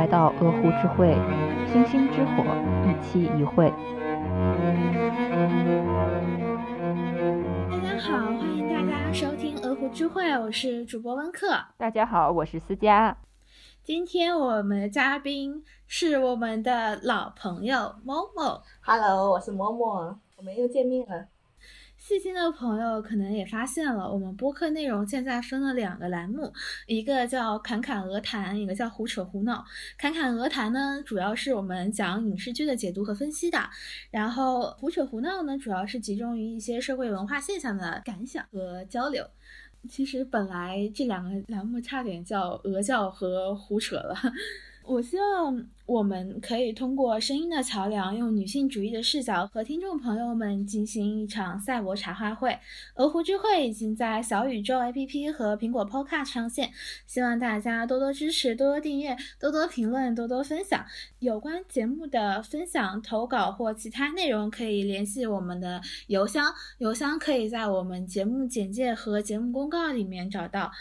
来到鹅湖之会，星星之火，一期一会。大家好，欢迎大家收听鹅湖之会，我是主播温克。大家好，我是思佳。今天我们的嘉宾是我们的老朋友某某。Hello，我是某某，我们又见面了。细心的朋友可能也发现了，我们播客内容现在分了两个栏目，一个叫“侃侃鹅谈”，一个叫“胡扯胡闹”。侃侃鹅谈呢，主要是我们讲影视剧的解读和分析的；然后胡扯胡闹呢，主要是集中于一些社会文化现象的感想和交流。其实本来这两个栏目差点叫“鹅叫”和“胡扯”了。我希望我们可以通过声音的桥梁，用女性主义的视角和听众朋友们进行一场赛博茶话会。鹅湖之会已经在小宇宙 APP 和苹果 Podcast 上线，希望大家多多支持、多多订阅、多多评论、多多分享。有关节目的分享、投稿或其他内容，可以联系我们的邮箱，邮箱可以在我们节目简介和节目公告里面找到。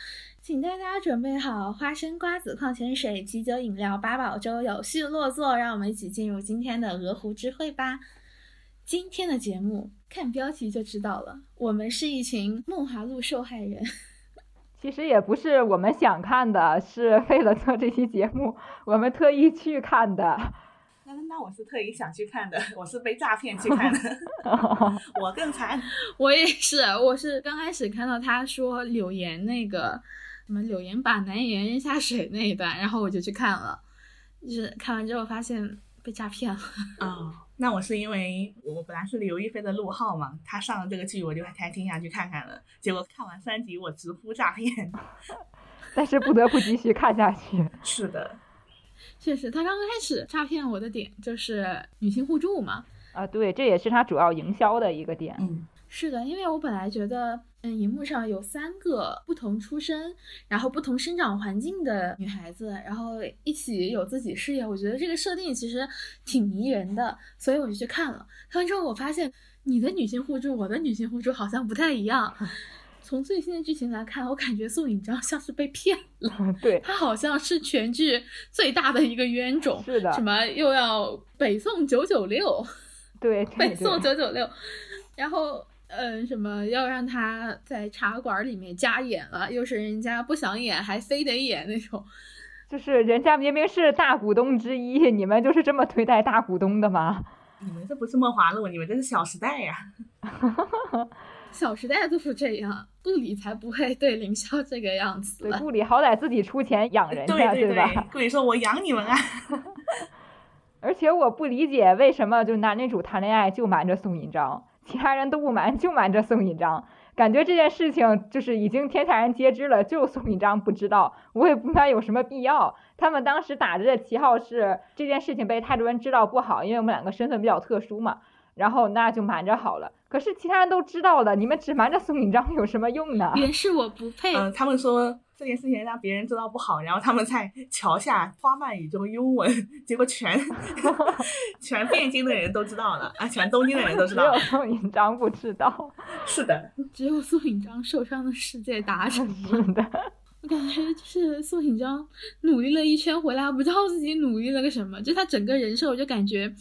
请大家准备好花生、瓜子、矿泉水、啤酒、饮料、八宝粥，有序落座，让我们一起进入今天的鹅湖之会吧。今天的节目看标题就知道了，我们是一群梦华录受害人。其实也不是我们想看的，是为了做这期节目，我们特意去看的。那那我是特意想去看的，我是被诈骗去看的，我更惨。我也是，我是刚开始看到他说柳岩那个什么柳岩把男演员扔下水那一段，然后我就去看了，就是看完之后发现被诈骗了。哦，那我是因为我本来是刘亦菲的陆浩嘛，他上了这个剧，我就还挺想去看看了。结果看完三集，我直呼诈骗。但是不得不继续看下去。是的，确实，他刚开始诈骗我的点就是女性互助嘛。啊，对，这也是他主要营销的一个点。嗯，是的，因为我本来觉得，嗯，荧幕上有三个不同出身，然后不同生长环境的女孩子，然后一起有自己事业，我觉得这个设定其实挺迷人的，所以我就去看了。看完之后，我发现你的女性互助，我的女性互助好像不太一样。从最新的剧情来看，我感觉宋引章像是被骗了。对，他好像是全剧最大的一个冤种。是的。什么又要北宋九九六？对，北宋九九六，然后嗯，什么要让他在茶馆里面加演了，又是人家不想演还非得演那种，就是人家明明是大股东之一，你们就是这么对待大股东的吗？你们这不是梦华录，你们这是小时代呀。小时代都是这样，顾里才不会对凌霄这个样子。对，顾里好歹自己出钱养人家，对吧？顾里说：“我养你们啊。”而且我不理解为什么就男女主谈恋爱就瞒着宋引章，其他人都不瞒，就瞒着宋引章。感觉这件事情就是已经天下人皆知了，就宋引章不知道。我也不明白有什么必要。他们当时打着的旗号是这件事情被太多人知道不好，因为我们两个身份比较特殊嘛。然后那就瞒着好了。可是其他人都知道了，你们只瞒着宋引章有什么用呢？原是我不配。他们说这件事情让别人知道不好，然后他们在桥下花漫雨中拥吻，结果全 全汴京的人都知道了啊，全东京的人都知道，只有宋引章不知道。是的，只有宋引章受伤的世界达成 是的。我感觉就是宋引章努力了一圈回来，不知道自己努力了个什么。就他整个人设，我就感觉，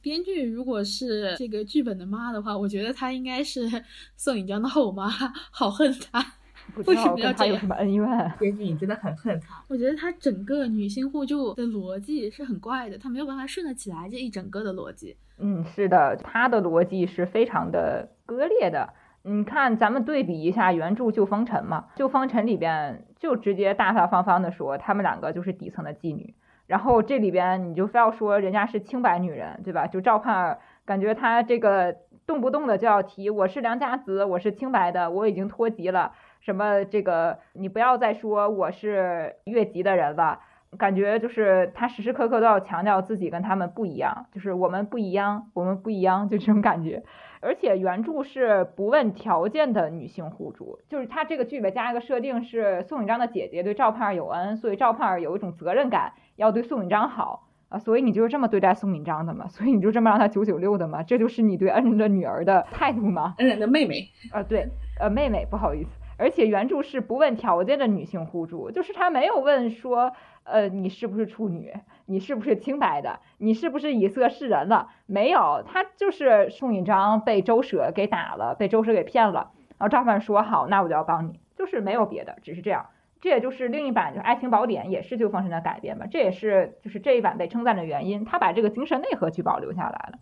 编剧如果是这个剧本的妈的话，我觉得他应该是宋引章的后妈，好恨他。为什么要这样？有什么恩怨？编剧你真的很恨他。我觉得他整个女性互助的逻辑是很怪的，他没有办法顺得起来这一整个的逻辑。嗯，是的，他的逻辑是非常的割裂的。你看，咱们对比一下原著《旧风尘》嘛，《旧风尘》里边就直接大大方方的说，他们两个就是底层的妓女。然后这里边你就非要说人家是清白女人，对吧？就赵盼儿，感觉她这个动不动的就要提我是良家子，我是清白的，我已经脱籍了。什么这个你不要再说我是越级的人了。感觉就是他时时刻刻都要强调自己跟他们不一样，就是我们不一样，我们不一样，就这种感觉。而且原著是不问条件的女性互助，就是他这个剧本加一个设定是宋引章的姐姐对赵盼儿有恩，所以赵盼儿有一种责任感，要对宋引章好啊，所以你就是这么对待宋引章的嘛？所以你就这么让他九九六的嘛？这就是你对恩人的女儿的态度吗？恩人的妹妹啊，对，呃，妹妹，不好意思。而且原著是不问条件的女性互助，就是他没有问说，呃，你是不是处女，你是不是清白的，你是不是以色示人了？没有，他就是宋引章被周舍给打了，被周舍给骗了，然后赵范说好，那我就要帮你，就是没有别的，只是这样。这也就是另一版就是《爱情宝典》也是旧风神的改编嘛，这也是就是这一版被称赞的原因，他把这个精神内核去保留下来了。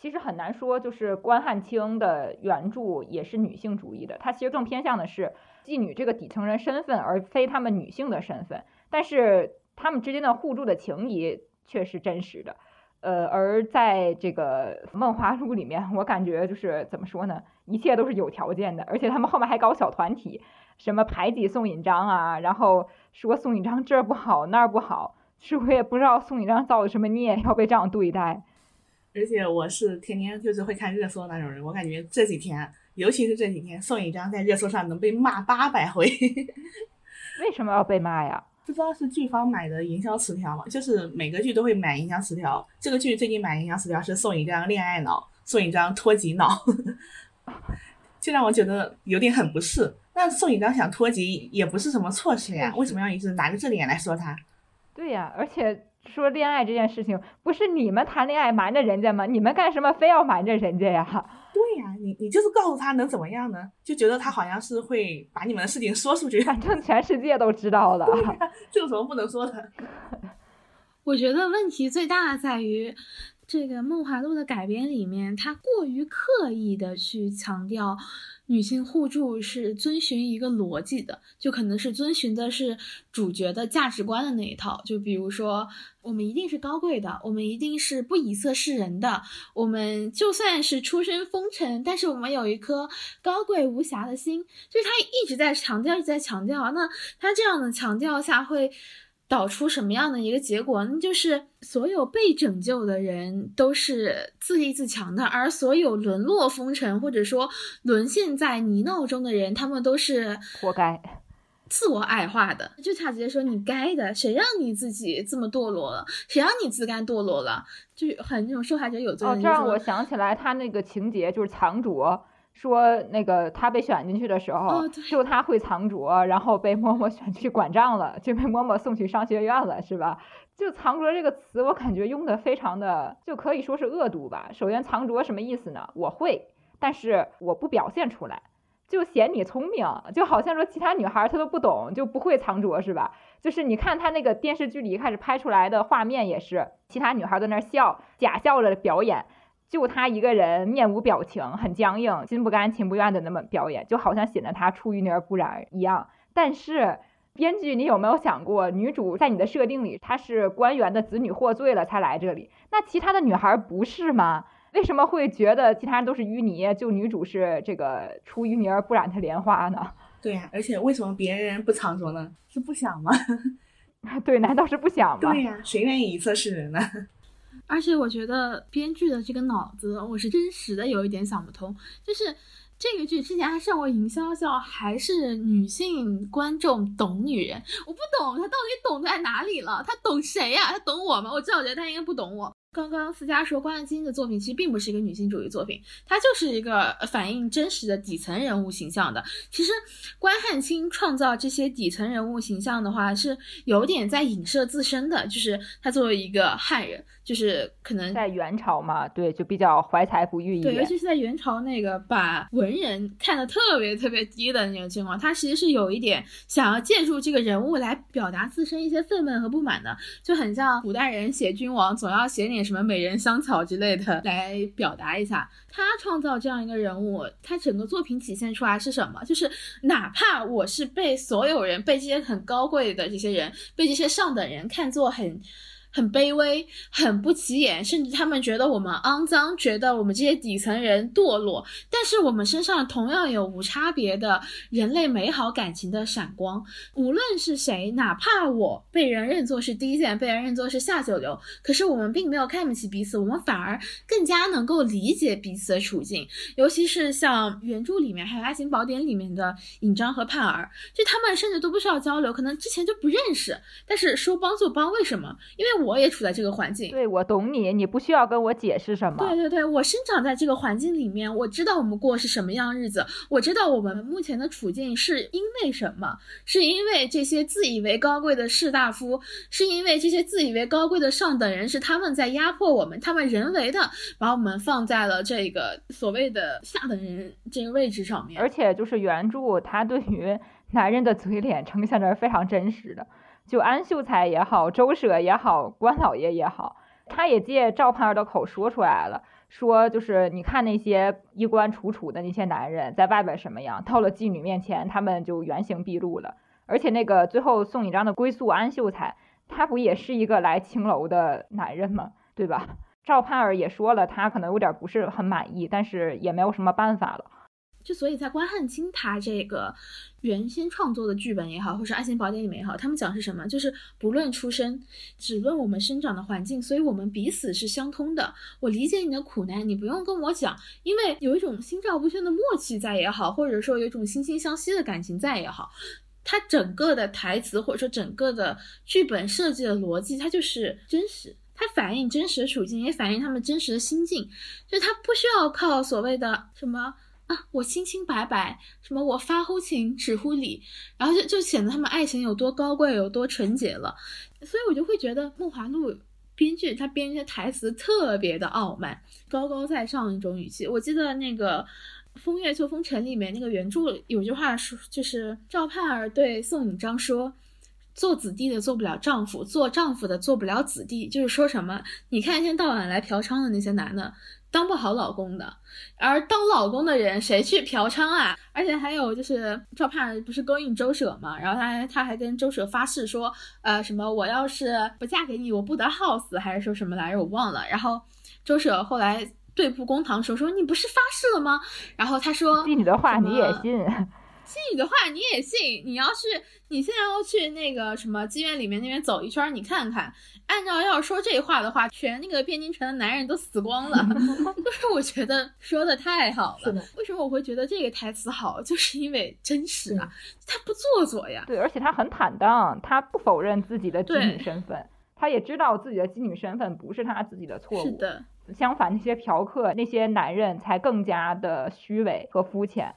其实很难说，就是关汉卿的原著也是女性主义的，他其实更偏向的是妓女这个底层人身份，而非她们女性的身份。但是他们之间的互助的情谊却是真实的。呃，而在这个《梦华录》里面，我感觉就是怎么说呢，一切都是有条件的，而且他们后面还搞小团体。什么排挤宋引章啊，然后说宋引章这儿不好那儿不好，是我也不知道宋引章造的什么孽要被这样对待。而且我是天天就是会看热搜那种人，我感觉这几天，尤其是这几天，宋引章在热搜上能被骂八百回。为什么要被骂呀？不知道是剧方买的营销词条吗？就是每个剧都会买营销词条，这个剧最近买营销词条是宋一章恋爱脑，宋一章脱籍脑，就让我觉得有点很不适。那宋引章想脱籍也不是什么错事呀，为什么要一直拿着这脸来说他？对呀，而且说恋爱这件事情，不是你们谈恋爱瞒着人家吗？你们干什么非要瞒着人家呀？对呀，你你就是告诉他能怎么样呢？就觉得他好像是会把你们的事情说出去，反正全世界都知道了，这有什么不能说的？我觉得问题最大的在于。这个《梦华录》的改编里面，他过于刻意的去强调女性互助是遵循一个逻辑的，就可能是遵循的是主角的价值观的那一套。就比如说，我们一定是高贵的，我们一定是不以色示人的，我们就算是出身风尘，但是我们有一颗高贵无瑕的心。就是他一直在强调，一直在强调。那他这样的强调下会。导出什么样的一个结果？那就是所有被拯救的人都是自立自强的，而所有沦落风尘或者说沦陷在泥淖中的人，他们都是活该、自我矮化的。就他直接说：“你该的，谁让你自己这么堕落了？谁让你自甘堕落了？”就很那种受害者有罪。哦，这让我想起来他那个情节，就是藏拙。说那个他被选进去的时候，就他会藏拙，然后被嬷嬷选去管账了，就被嬷嬷送去商学院了，是吧？就藏拙这个词，我感觉用的非常的，就可以说是恶毒吧。首先，藏拙什么意思呢？我会，但是我不表现出来，就嫌你聪明，就好像说其他女孩她都不懂，就不会藏拙，是吧？就是你看他那个电视剧里一开始拍出来的画面，也是其他女孩在那笑，假笑着表演。就他一个人面无表情，很僵硬，心不甘情不愿的那么表演，就好像显得他出淤泥而不染一样。但是编剧，你有没有想过，女主在你的设定里，她是官员的子女获罪了才来这里，那其他的女孩不是吗？为什么会觉得其他人都是淤泥，就女主是这个出淤泥而不染的莲花呢？对呀，而且为什么别人不藏着呢？是不想吗？对，难道是不想吗？对呀，谁愿意以色示人呢？而且我觉得编剧的这个脑子，我是真实的有一点想不通。就是这个剧之前还上过营销叫还是女性观众懂女人，我不懂他到底懂在哪里了？他懂谁呀？他懂我吗？我至少觉得他应该不懂我。刚刚思佳说关汉卿的作品其实并不是一个女性主义作品，它就是一个反映真实的底层人物形象的。其实关汉卿创造这些底层人物形象的话，是有点在影射自身的，就是他作为一个汉人。就是可能在元朝嘛，对，就比较怀才不遇一点。对，尤其是在元朝那个把文人看得特别特别低的那种情况，他其实是有一点想要借助这个人物来表达自身一些愤懑和不满的，就很像古代人写君王总要写点什么美人香草之类的来表达一下。他创造这样一个人物，他整个作品体现出来是什么？就是哪怕我是被所有人、被这些很高贵的这些人、被这些上等人看作很。很卑微，很不起眼，甚至他们觉得我们肮脏，觉得我们这些底层人堕落。但是我们身上同样有无差别的人类美好感情的闪光。无论是谁，哪怕我被人认作是低贱，被人认作是下九流，可是我们并没有看不起彼此，我们反而更加能够理解彼此的处境。尤其是像原著里面，还有《爱情宝典》里面的尹章和盼儿，就他们甚至都不需要交流，可能之前就不认识，但是说帮就帮。为什么？因为。我也处在这个环境。对，我懂你，你不需要跟我解释什么。对对对，我生长在这个环境里面，我知道我们过是什么样日子，我知道我们目前的处境是因为什么？是因为这些自以为高贵的士大夫，是因为这些自以为高贵的上等人是他们在压迫我们，他们人为的把我们放在了这个所谓的下等人这个位置上面。而且就是原著，他对于男人的嘴脸呈现的是非常真实的。就安秀才也好，周舍也好，关老爷也好，他也借赵盼儿的口说出来了，说就是你看那些衣冠楚楚的那些男人在外边什么样，到了妓女面前，他们就原形毕露了。而且那个最后宋引章的归宿安秀才，他不也是一个来青楼的男人吗？对吧？赵盼儿也说了，他可能有点不是很满意，但是也没有什么办法了。所以，在关汉卿他这个原先创作的剧本也好，或者《爱情宝典》里面也好，他们讲是什么？就是不论出身，只论我们生长的环境，所以我们彼此是相通的。我理解你的苦难，你不用跟我讲，因为有一种心照不宣的默契在也好，或者说有一种惺惺相惜的感情在也好，它整个的台词或者说整个的剧本设计的逻辑，它就是真实，它反映真实的处境，也反映他们真实的心境，就它不需要靠所谓的什么。啊，我清清白白，什么我发乎情，止乎礼，然后就就显得他们爱情有多高贵，有多纯洁了。所以我就会觉得《梦华录》编剧他编一些台词特别的傲慢，高高在上一种语气。我记得那个《风月旧风尘》里面那个原著有句话说，就是赵盼儿对宋引章说：“做子弟的做不了丈夫，做丈夫的做不了子弟。”就是说什么？你看一天到晚来嫖娼的那些男的。当不好老公的，而当老公的人谁去嫖娼啊？而且还有就是赵盼不是勾引周舍嘛，然后他他还跟周舍发誓说，呃，什么我要是不嫁给你，我不得好死，还是说什么来着？我忘了。然后周舍后来对簿公堂说说你不是发誓了吗？然后他说信你的话你也信。信你的话你也信？你要是你现在要去那个什么妓院里面那边走一圈，你看看，按照要说这话的话，全那个汴京城的男人都死光了。就是我觉得说的太好了。为什么我会觉得这个台词好？就是因为真实啊，他不做作呀。对，而且他很坦荡，他不否认自己的妓女身份，他也知道自己的妓女身份不是他自己的错误。是的。相反，那些嫖客、那些男人才更加的虚伪和肤浅。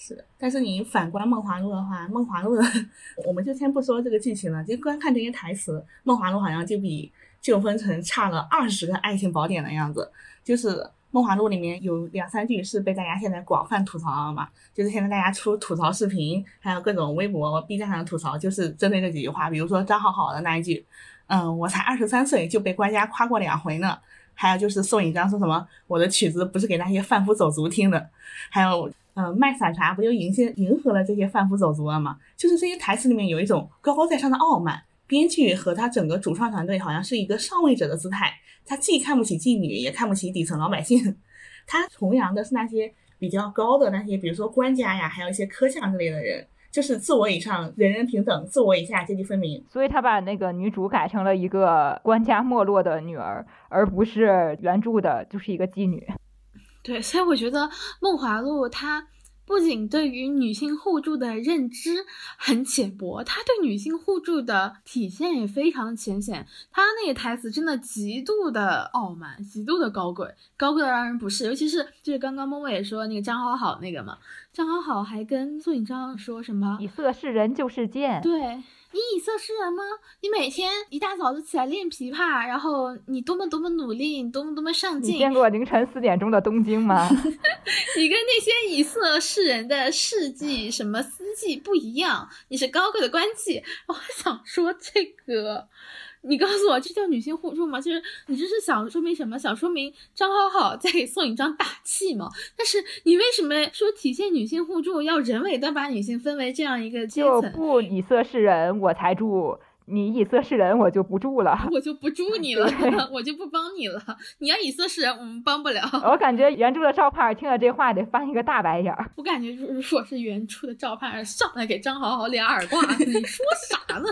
是的，但是你反观《梦华录》的话，《梦华录》的我们就先不说这个剧情了，就光看这些台词，《梦华录》好像就比《旧风尘》差了二十个爱情宝典的样子。就是《梦华录》里面有两三句是被大家现在广泛吐槽嘛，就是现在大家出吐槽视频，还有各种微博、B 站上的吐槽，就是针对这几句话。比如说张好好的那一句：“嗯，我才二十三岁就被官家夸过两回呢。”还有就是宋引章说什么：“我的曲子不是给那些贩夫走卒听的。”还有。嗯，卖散茶不就迎接迎合了这些贩夫走卒了吗？就是这些台词里面有一种高高在上的傲慢，编剧和他整个主创团队好像是一个上位者的姿态，他既看不起妓女，也看不起底层老百姓，他崇洋的是那些比较高的那些，比如说官家呀，还有一些科相之类的人，就是自我以上人人平等，自我以下阶级分明。所以他把那个女主改成了一个官家没落的女儿，而不是原著的就是一个妓女。对，所以我觉得《梦华录》它不仅对于女性互助的认知很浅薄，它对女性互助的体现也非常浅显。它那个台词真的极度的傲慢，极度的高贵，高贵的让人不适。尤其是就是刚刚默默也说那个张好好那个嘛，张好好还跟苏锦章说什么“以色示人就是贱”，对。你以色示人吗？你每天一大早就起来练琵琶，然后你多么多么努力，你多么多么上进。你见过凌晨四点钟的东京吗？你跟那些以色示人的事迹、什么司机不一样，你是高贵的官妓。我想说这个。你告诉我，这叫女性互助吗？就是你这是想说明什么？想说明张好好在给宋引章打气吗？但是你为什么说体现女性互助要人为的把女性分为这样一个阶层？就不以色示人，我才助。你以色示人，我就不住了，我就不住 你了，我就不帮你了。你要以色示人，我们帮不了。我感觉原著的赵盼儿听了这话得翻一个大白眼儿。我感觉如果是原著的赵盼儿上来给张好好俩耳挂，你说啥呢？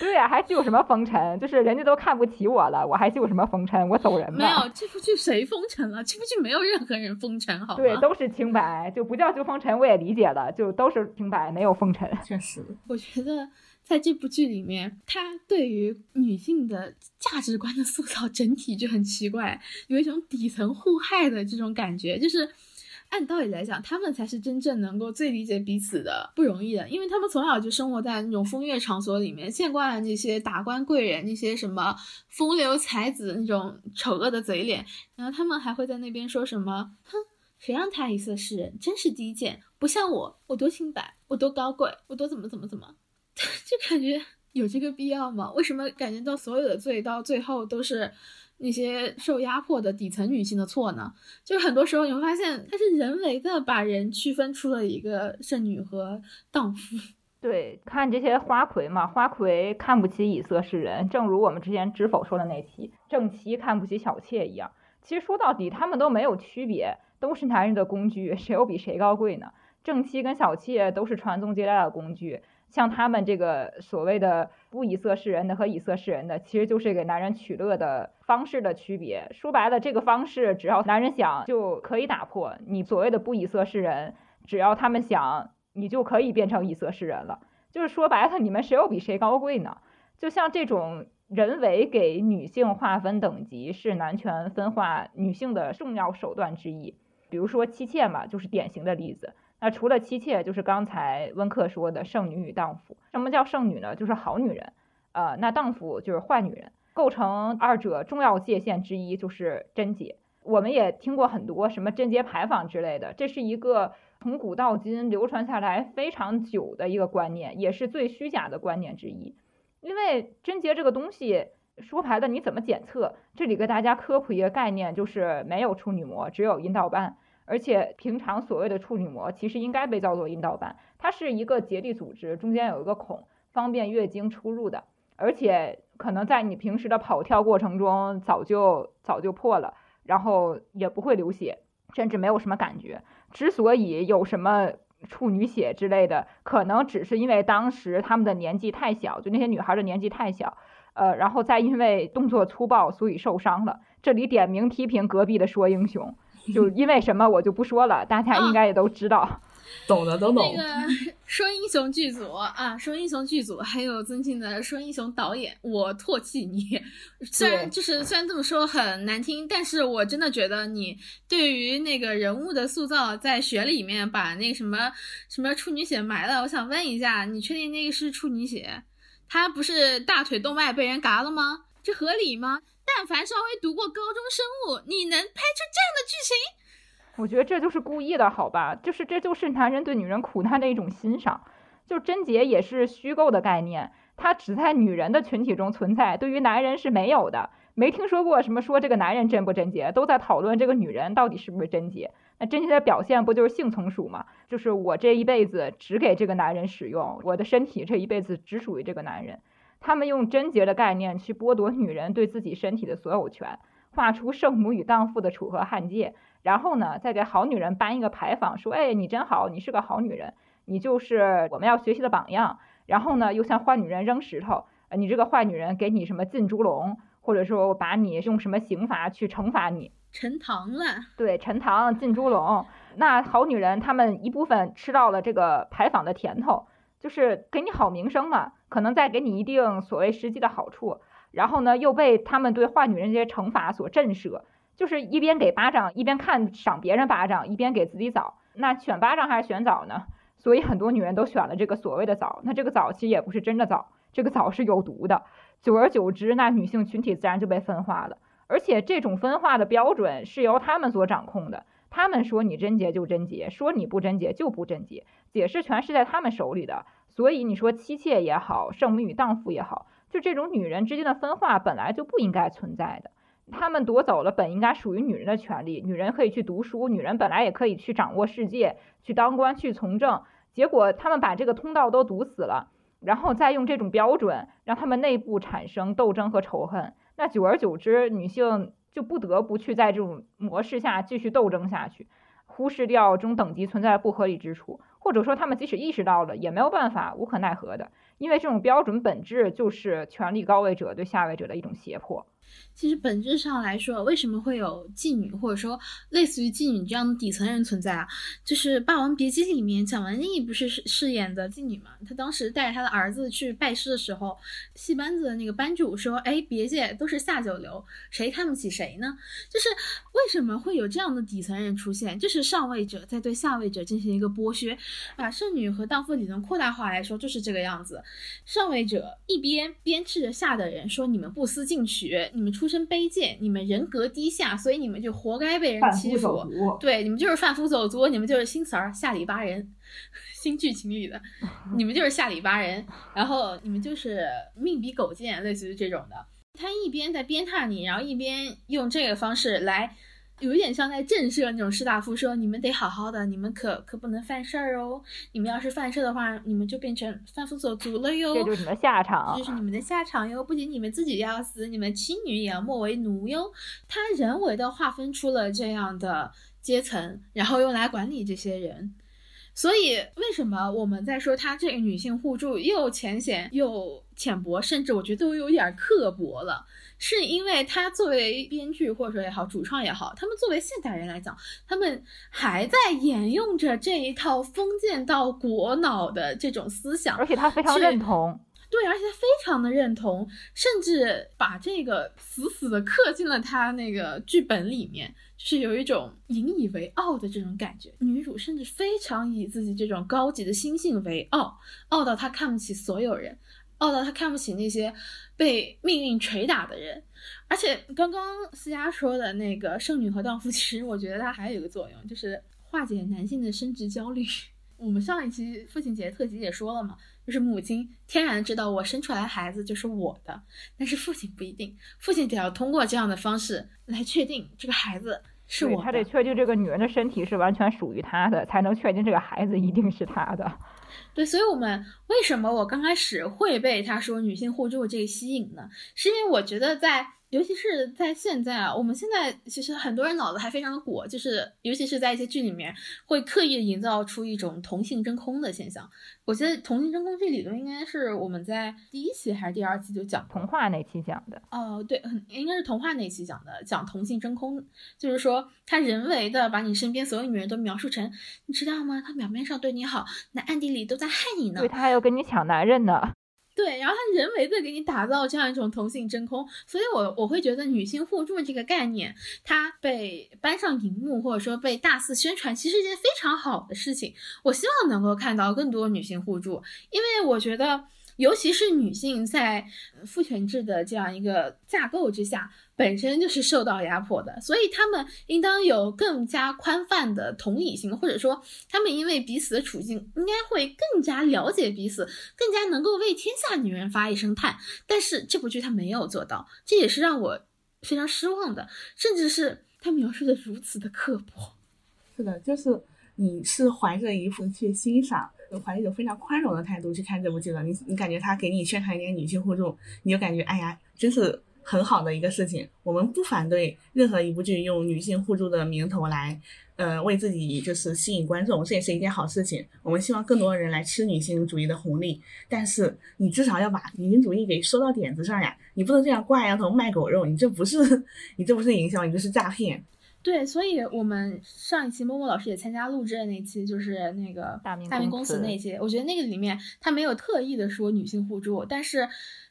对呀、还有什么风尘？就是人家都看不起我了，我还救什么风尘？我走人吧。没有这部剧谁风尘了？这部剧没有任何人风尘，好吗？对，都是清白，就不叫救风尘，我也理解了，就都是清白，没有风尘。确实，我觉得在这部剧里面，他对于女性的价值观的塑造整体就很奇怪，有一种底层互害的这种感觉，就是。按道理来讲，他们才是真正能够最理解彼此的不容易的，因为他们从小就生活在那种风月场所里面，见惯了那些达官贵人、那些什么风流才子那种丑恶的嘴脸，然后他们还会在那边说什么：“哼，谁让他以色侍人，真是低贱，不像我，我多清白，我多高贵，我多怎么怎么怎么。” 就感觉有这个必要吗？为什么感觉到所有的罪到最后都是那些受压迫的底层女性的错呢？就是很多时候你会发现，它是人为的把人区分出了一个圣女和荡妇。对，看这些花魁嘛，花魁看不起以色侍人，正如我们之前知否说的那期，正妻看不起小妾一样。其实说到底，他们都没有区别，都是男人的工具，谁又比谁高贵呢？正妻跟小妾都是传宗接代的工具。像他们这个所谓的不以色侍人的和以色侍人的，其实就是给男人取乐的方式的区别。说白了，这个方式只要男人想就可以打破。你所谓的不以色侍人，只要他们想，你就可以变成以色侍人了。就是说白了，你们谁又比谁高贵呢？就像这种人为给女性划分等级，是男权分化女性的重要手段之一。比如说妻妾嘛，就是典型的例子。那除了妻妾，就是刚才温克说的圣女与荡妇。什么叫圣女呢？就是好女人，呃，那荡妇就是坏女人。构成二者重要界限之一就是贞洁。我们也听过很多什么贞洁牌坊之类的，这是一个从古到今流传下来非常久的一个观念，也是最虚假的观念之一。因为贞洁这个东西，说白了你怎么检测？这里给大家科普一个概念，就是没有处女膜，只有阴道瓣。而且平常所谓的处女膜，其实应该被叫做阴道瓣，它是一个结缔组织，中间有一个孔，方便月经出入的。而且可能在你平时的跑跳过程中，早就早就破了，然后也不会流血，甚至没有什么感觉。之所以有什么处女血之类的，可能只是因为当时他们的年纪太小，就那些女孩的年纪太小，呃，然后再因为动作粗暴，所以受伤了。这里点名批评隔壁的说英雄。就因为什么我就不说了，大家应该也都知道，懂的都懂。那个说英雄剧组啊，说英雄剧组，还有尊敬的说英雄导演，我唾弃你。虽然就是虽然这么说很难听，但是我真的觉得你对于那个人物的塑造，在雪里面把那个什么什么处女血埋了。我想问一下，你确定那个是处女血？他不是大腿动脉被人嘎了吗？这合理吗？但凡稍微读过高中生物，你能拍出这样的剧情？我觉得这就是故意的，好吧？就是这就是男人对女人苦难的一种欣赏。就贞洁也是虚构的概念，它只在女人的群体中存在，对于男人是没有的。没听说过什么说这个男人贞不贞洁，都在讨论这个女人到底是不是贞洁。那贞洁的表现不就是性从属吗？就是我这一辈子只给这个男人使用，我的身体这一辈子只属于这个男人。他们用贞洁的概念去剥夺女人对自己身体的所有权，画出圣母与荡妇的楚河汉界，然后呢，再给好女人颁一个牌坊，说，哎，你真好，你是个好女人，你就是我们要学习的榜样。然后呢，又向坏女人扔石头，呃，你这个坏女人，给你什么进猪笼，或者说我把你用什么刑罚去惩罚你，沉塘了。对，沉塘进猪笼。那好女人，她们一部分吃到了这个牌坊的甜头。就是给你好名声嘛，可能再给你一定所谓实际的好处，然后呢又被他们对坏女人这些惩罚所震慑，就是一边给巴掌，一边看赏别人巴掌，一边给自己枣。那选巴掌还是选枣呢？所以很多女人都选了这个所谓的枣。那这个枣其实也不是真的枣，这个枣是有毒的。久而久之，那女性群体自然就被分化了。而且这种分化的标准是由他们所掌控的。他们说你贞洁就贞洁，说你不贞洁就不贞洁，解释权是在他们手里的。所以你说妻妾也好，圣母与荡妇也好，就这种女人之间的分化本来就不应该存在的。他们夺走了本应该属于女人的权利，女人可以去读书，女人本来也可以去掌握世界，去当官，去从政。结果他们把这个通道都堵死了，然后再用这种标准让他们内部产生斗争和仇恨。那久而久之，女性就不得不去在这种模式下继续斗争下去，忽视掉这种等级存在的不合理之处。或者说，他们即使意识到了，也没有办法，无可奈何的。因为这种标准本质就是权力高位者对下位者的一种胁迫。其实本质上来说，为什么会有妓女或者说类似于妓女这样的底层人存在啊？就是《霸王别姬》里面蒋雯丽不是饰演的妓女嘛？她当时带着她的儿子去拜师的时候，戏班子的那个班主说：“哎，别介都是下九流，谁看不起谁呢？”就是为什么会有这样的底层人出现？就是上位者在对下位者进行一个剥削。把剩女和荡妇理论扩大化来说，就是这个样子。上位者一边鞭笞着下的人，说：“你们不思进取，你们出。”身卑贱，你们人格低下，所以你们就活该被人欺负。对，你们就是贩夫走卒，你们就是新词儿下里巴人，新剧情里的，你们就是下里巴人，然后你们就是命比狗贱，类似于这种的。他一边在鞭挞你，然后一边用这个方式来。有一点像在震慑那种士大夫，说你们得好好的，你们可可不能犯事儿哦。你们要是犯事的话，你们就变成贩夫走卒了哟。这就是你们的下场，这就是你们的下场哟。不仅你们自己要死，你们妻女也要莫为奴哟。他人为的划分出了这样的阶层，然后用来管理这些人。所以，为什么我们在说他这个女性互助又浅显又浅薄，甚至我觉得都有点刻薄了？是因为他作为编剧或者说也好，主创也好，他们作为现代人来讲，他们还在沿用着这一套封建到国脑的这种思想，而且他非常认同。对，而且他非常的认同，甚至把这个死死的刻进了他那个剧本里面，就是有一种引以为傲的这种感觉。女主甚至非常以自己这种高级的心性为傲，傲到她看不起所有人，傲到他看不起那些被命运捶打的人。而且刚刚思佳说的那个剩女和荡妇，其实我觉得它还有一个作用，就是化解男性的生殖焦虑。我们上一期父亲节特辑也说了嘛。就是母亲天然知道我生出来的孩子就是我的，但是父亲不一定，父亲得要通过这样的方式来确定这个孩子是我的。他得确定这个女人的身体是完全属于他的，才能确定这个孩子一定是他的。对，所以我们为什么我刚开始会被他说女性互助这个吸引呢？是因为我觉得在。尤其是在现在啊，我们现在其实很多人脑子还非常的裹，就是尤其是在一些剧里面会刻意的营造出一种同性真空的现象。我觉得同性真空这理论应该是我们在第一期还是第二期就讲童话那期讲的哦，对，应该是童话那期讲的，讲同性真空，就是说他人为的把你身边所有女人都描述成，你知道吗？他表面上对你好，那暗地里都在害你呢。对他还要跟你抢男人呢。对，然后他人为的给你打造这样一种同性真空，所以我我会觉得女性互助这个概念，它被搬上荧幕或者说被大肆宣传，其实是一件非常好的事情。我希望能够看到更多女性互助，因为我觉得。尤其是女性在父权制的这样一个架构之下，本身就是受到压迫的，所以她们应当有更加宽泛的同理心，或者说，她们因为彼此的处境，应该会更加了解彼此，更加能够为天下女人发一声叹。但是这部剧它没有做到，这也是让我非常失望的，甚至是它描述的如此的刻薄。是的，就是你是怀着一副去欣赏。怀着一种非常宽容的态度去看这部剧了，你你感觉他给你宣传一点女性互助，你就感觉哎呀，真是很好的一个事情。我们不反对任何一部剧用女性互助的名头来，呃，为自己就是吸引观众，这也是一件好事情。我们希望更多的人来吃女性主义的红利，但是你至少要把女性主义给说到点子上呀，你不能这样挂羊头卖狗肉，你这不是 你这不是营销，你这是诈骗。对，所以我们上一期默默老师也参加录制的那期，就是那个大明大明公司那期，我觉得那个里面他没有特意的说女性互助，但是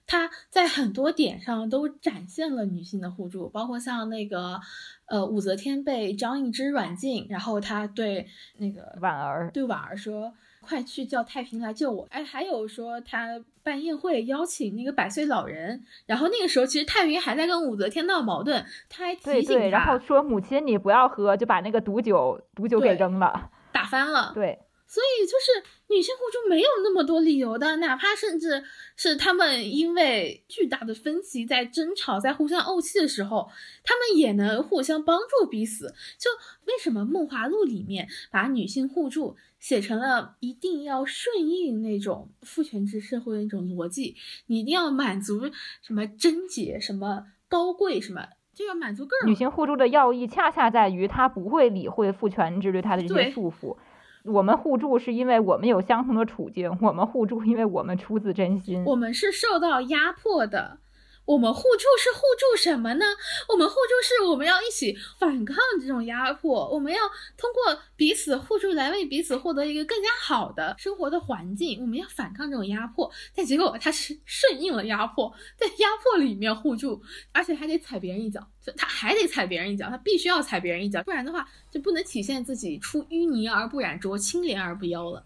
他在很多点上都展现了女性的互助，包括像那个呃武则天被张易之软禁，然后他对那个婉儿对婉儿说。快去叫太平来救我！哎，还有说他办宴会邀请那个百岁老人，然后那个时候其实太平还在跟武则天闹矛盾，他还提醒他，然后说母亲你不要喝，就把那个毒酒毒酒给扔了，打翻了。对。所以就是女性互助没有那么多理由的，哪怕甚至是他们因为巨大的分歧在争吵，在互相怄气的时候，他们也能互相帮助彼此。就为什么《梦华录》里面把女性互助写成了一定要顺应那种父权制社会的那种逻辑，你一定要满足什么贞洁、什么高贵、什么，就要满足个人。女性互助的要义恰恰在于她不会理会父权制对她的这些束缚。我们互助是因为我们有相同的处境，我们互助因为我们出自真心。我们是受到压迫的。我们互助是互助什么呢？我们互助是我们要一起反抗这种压迫，我们要通过彼此互助来为彼此获得一个更加好的生活的环境。我们要反抗这种压迫，但结果他是顺应了压迫，在压迫里面互助，而且还得踩别人一脚，他还得踩别人一脚，他必须要踩别人一脚，不然的话就不能体现自己出淤泥而不染濯，清廉而不妖了。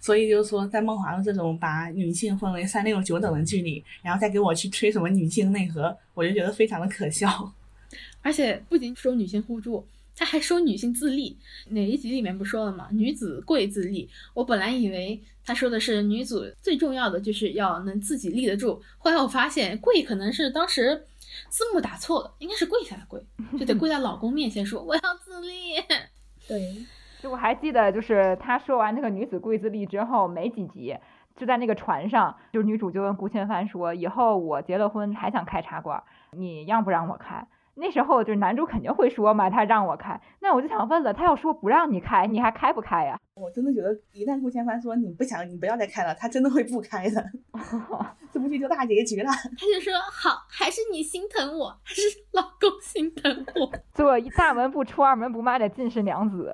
所以就是说，在梦华录这种把女性分为三六九等的剧里，然后再给我去吹什么女性内核，我就觉得非常的可笑。而且不仅说女性互助，他还说女性自立。哪一集里面不说了吗？女子贵自立。我本来以为他说的是女子最重要的就是要能自己立得住，后来我发现贵可能是当时字幕打错了，应该是跪下的跪，就得跪在老公面前说我要自立。对。就我还记得，就是他说完那个女子贵自立之后没几集，就在那个船上，就是女主就问顾千帆说：“以后我结了婚还想开茶馆，你让不让我开？”那时候就是男主肯定会说嘛，他让我开。那我就想问了，他要说不让你开，你还开不开呀？我真的觉得，一旦顾千帆说你不想，你不要再开了，他真的会不开的。这部剧就大结局了。他就说好，还是你心疼我，还是老公心疼我？做一大门不出二门不迈的近视娘子。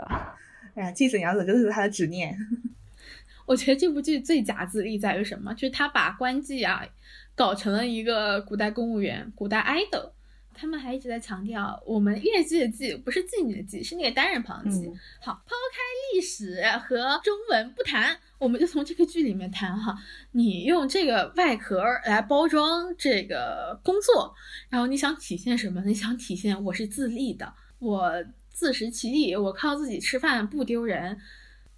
哎呀，近视娘子真的是他的执念。我觉得这部剧最假自立在于什么？就是他把官妓啊搞成了一个古代公务员、古代 idol。他们还一直在强调，我们越剧的剧不是妓女的妓，是那个单人旁妓。好，抛开历史和中文不谈，我们就从这个剧里面谈哈。你用这个外壳来包装这个工作，然后你想体现什么？你想体现我是自立的，我。自食其力，我靠自己吃饭不丢人。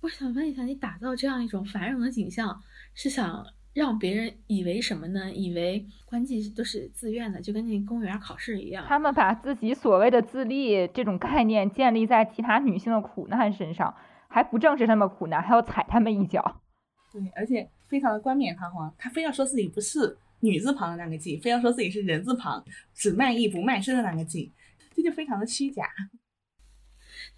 我想问一下，你打造这样一种繁荣的景象，是想让别人以为什么呢？以为官妓都是自愿的，就跟那公务员考试一样。他们把自己所谓的自立这种概念建立在其他女性的苦难身上，还不正视他们苦难，还要踩他们一脚。对，而且非常的冠冕堂皇，他非要说自己不是女字旁的那个妓，非要说自己是人字旁，只卖艺不卖身的那个妓，这就非常的虚假。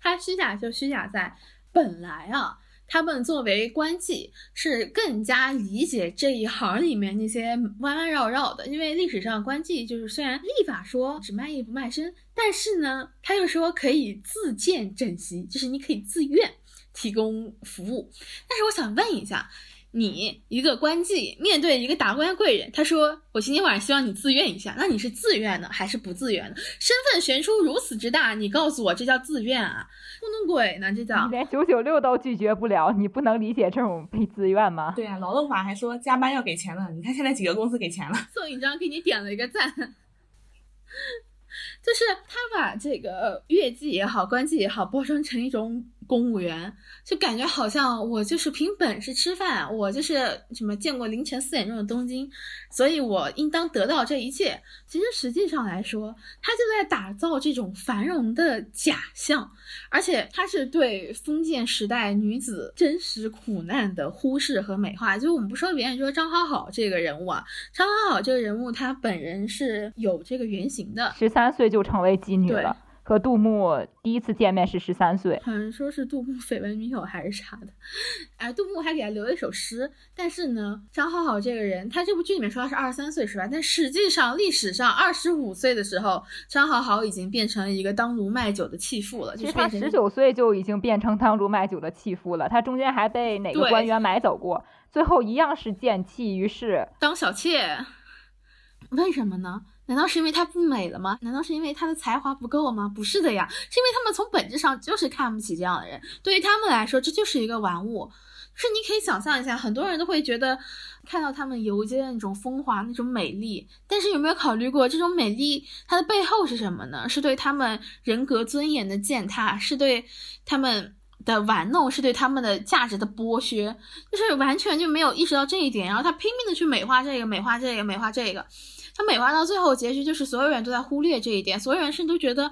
它虚假就虚假在，本来啊，他们作为官妓是更加理解这一行里面那些弯弯绕绕的，因为历史上官妓就是虽然立法说只卖艺不卖身，但是呢，他又说可以自荐枕席，就是你可以自愿提供服务。但是我想问一下。你一个官妓面对一个达官贵人，他说：“我今天晚上希望你自愿一下。”那你是自愿的还是不自愿的？身份悬殊如此之大，你告诉我这叫自愿啊？糊弄鬼呢？这叫你连九九六都拒绝不了，你不能理解这种被自愿吗？对啊，劳动法还说加班要给钱呢。你看现在几个公司给钱了？宋一章给你点了一个赞。就是他把这个月季也好，官妓也好，包装成一种公务员，就感觉好像我就是凭本事吃饭，我就是什么见过凌晨四点钟的东京，所以我应当得到这一切。其实实际上来说，他就在打造这种繁荣的假象，而且他是对封建时代女子真实苦难的忽视和美化。就我们不说别人，说张好好这个人物啊，张好好这个人物他本人是有这个原型的，十三岁就。就成为妓女了，和杜牧第一次见面是十三岁，好像说是杜牧绯闻女友还是啥的，哎，杜牧还给他留了一首诗。但是呢，张好好这个人，他这部剧里面说他是二十三岁是吧？但实际上历史上二十五岁的时候，张好好已经变成一个当炉卖酒的弃妇了。其实他十九岁就已经变成当炉卖酒的弃妇了，他中间还被哪个官员买走过，最后一样是贱弃于世当小妾。为什么呢？难道是因为她不美了吗？难道是因为她的才华不够吗？不是的呀，是因为他们从本质上就是看不起这样的人。对于他们来说，这就是一个玩物。是你可以想象一下，很多人都会觉得看到他们游街的那种风华、那种美丽，但是有没有考虑过这种美丽它的背后是什么呢？是对他们人格尊严的践踏，是对他们的玩弄，是对他们的价值的剥削，就是完全就没有意识到这一点，然后他拼命的去美化这个、美化这个、美化这个。他美化到最后结局，就是所有人都在忽略这一点，所有人甚至都觉得，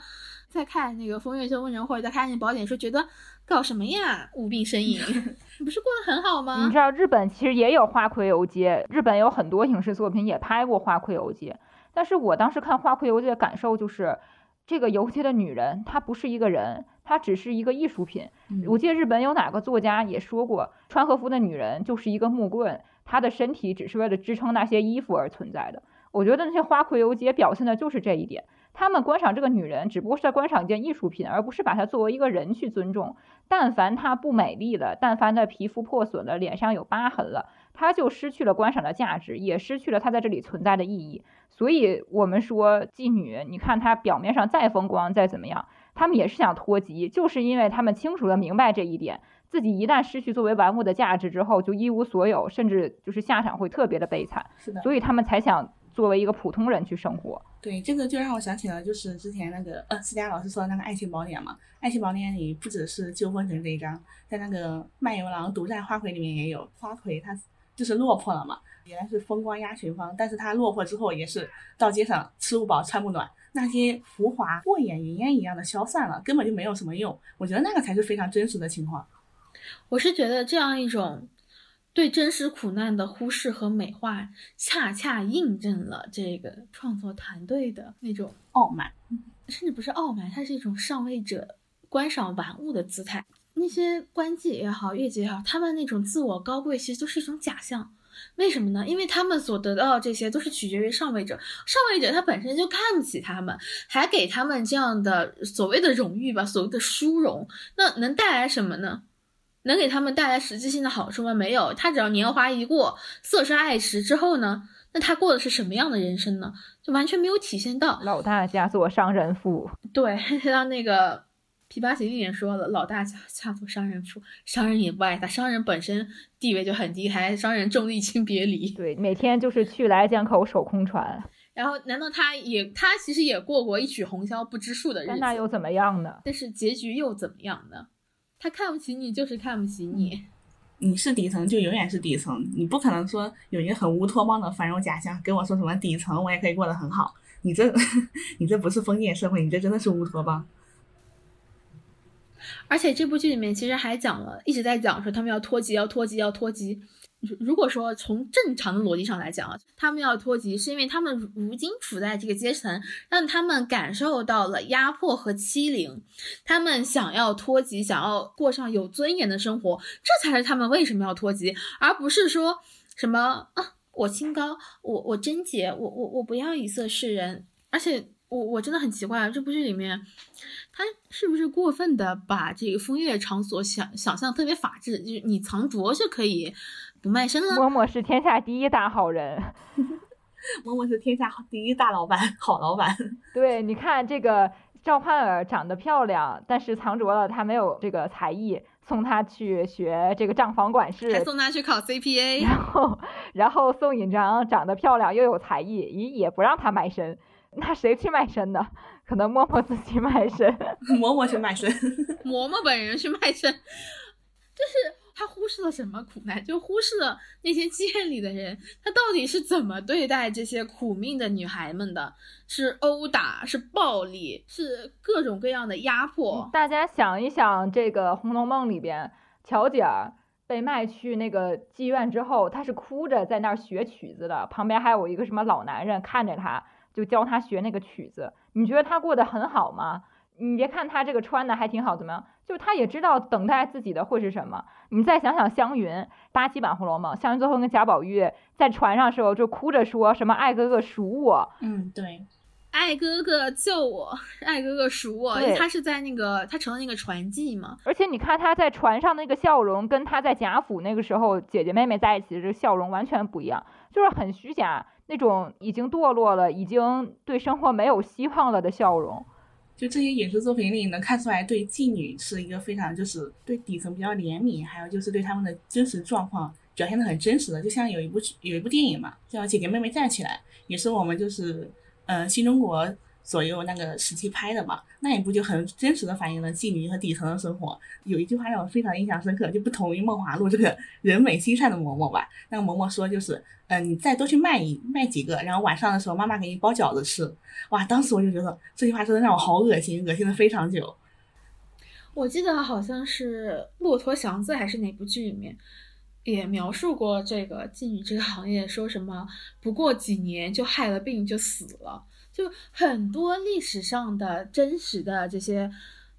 在看那个《风月救温人》或者在看那《宝典》时，觉得搞什么呀，无病呻吟，你不是过得很好吗？你知道日本其实也有花魁游街，日本有很多影视作品也拍过花魁游街，但是我当时看花魁游街的感受就是，这个游街的女人她不是一个人，她只是一个艺术品。嗯我记得日本有哪个作家也说过，穿和服的女人就是一个木棍，她的身体只是为了支撑那些衣服而存在的。我觉得那些花魁游街表现的就是这一点。他们观赏这个女人，只不过是在观赏一件艺术品，而不是把她作为一个人去尊重。但凡她不美丽了，但凡她皮肤破损了，脸上有疤痕了，她就失去了观赏的价值，也失去了她在这里存在的意义。所以，我们说妓女，你看她表面上再风光，再怎么样，她们也是想脱籍，就是因为她们清楚的明白这一点，自己一旦失去作为玩物的价值之后，就一无所有，甚至就是下场会特别的悲惨，是的，所以她们才想作为一个普通人去生活。对，这个就让我想起了，就是之前那个呃，思佳老师说的那个《爱情宝典》嘛，《爱情宝典》里不只是旧风尘这一章，在那个卖油郎独占花魁里面也有花魁，他就是落魄了嘛，原来是风光压群芳，但是他落魄之后也是到街上吃不饱穿不暖，那些浮华过眼云烟一样的消散了，根本就没有什么用。我觉得那个才是非常真实的情况。我是觉得这样一种对真实苦难的忽视和美化，恰恰印证了这个创作团队的那种傲慢，甚至不是傲慢，它是一种上位者观赏玩物的姿态。那些官妓也好，乐妓也好，他们那种自我高贵，其实都是一种假象。为什么呢？因为他们所得到的这些都是取决于上位者，上位者他本身就看不起他们，还给他们这样的所谓的荣誉吧，所谓的殊荣，那能带来什么呢？能给他们带来实质性的好处吗？没有。他只要年华一过，色衰爱弛之后呢，那他过的是什么样的人生呢？就完全没有体现到。老大嫁作商人妇，对，像那个《琵琶行》里面说了，老大嫁嫁作商人妇，商人也不爱他，商人本身地位就很低，还商人重利轻别离。对，每天就是去来江口守空船，然后，难道他也他其实也过过一曲红绡不知数的日子？但那又怎么样呢？但是结局又怎么样呢？他看不起你，就是看不起你。你是底层就永远是底层，你不可能说有一个很乌托邦的繁荣假象，跟我说什么底层我也可以过得很好。你这 你这不是封建社会，你这真的是乌托邦。而且这部剧里面其实还讲了，一直在讲说他们要脱籍，要脱籍，要脱籍。如果说从正常的逻辑上来讲啊，他们要脱籍，是因为他们如今处在这个阶层，让他们感受到了压迫和欺凌，他们想要脱籍，想要过上有尊严的生活，这才是他们为什么要脱籍，而不是说什么啊，我清高，我我贞洁，我我我不要以色示人，而且。我我真的很奇怪，这部剧里面，他是不是过分的把这个风月场所想想象特别法治，就是你藏拙就可以不卖身了？嬷嬷是天下第一大好人，嬷嬷是天下第一大老板，好老板。对，你看这个赵盼儿长得漂亮，但是藏拙了她没有这个才艺，送她去学这个账房管事，还送她去考 CPA，然后然后宋引章长得漂亮又有才艺，咦也不让她卖身。那谁去卖身呢？可能嬷嬷自己卖身，嬷嬷去卖身，嬷嬷本人去卖身，就是他忽视了什么苦难？就忽视了那些妓院里的人，他到底是怎么对待这些苦命的女孩们的？是殴打，是暴力，是各种各样的压迫。大家想一想，这个《红楼梦》里边，乔姐儿被卖去那个妓院之后，她是哭着在那儿学曲子的，旁边还有一个什么老男人看着她。就教他学那个曲子，你觉得她过得很好吗？你别看她这个穿的还挺好，怎么样？就他也知道等待自己的会是什么。你再想想湘云八七版《红楼梦》，湘云最后跟贾宝玉在船上的时候就哭着说什么“爱哥哥赎我”。嗯，对，爱哥哥救我，爱哥哥赎我。他是在那个他成了那个船妓嘛。而且你看他在船上那个笑容，跟他在贾府那个时候姐姐妹妹在一起的这个笑容完全不一样，就是很虚假。那种已经堕落了、已经对生活没有希望了的笑容，就这些影视作品里能看出来，对妓女是一个非常就是对底层比较怜悯，还有就是对他们的真实状况表现的很真实的。就像有一部有一部电影嘛，叫《姐姐妹妹站起来》，也是我们就是嗯新中国左右那个时期拍的嘛，那一部就很真实的反映了妓女和底层的生活。有一句话让我非常印象深刻，就不同于梦华录这个人美心善的嬷嬷吧，那个嬷嬷说就是，嗯、你再多去卖一卖几个，然后晚上的时候妈妈给你包饺子吃。哇，当时我就觉得这句话真的让我好恶心，恶心的非常久。我记得好像是《骆驼祥子》还是哪部剧里面。也描述过这个妓女这个行业，说什么不过几年就害了病就死了，就很多历史上的真实的这些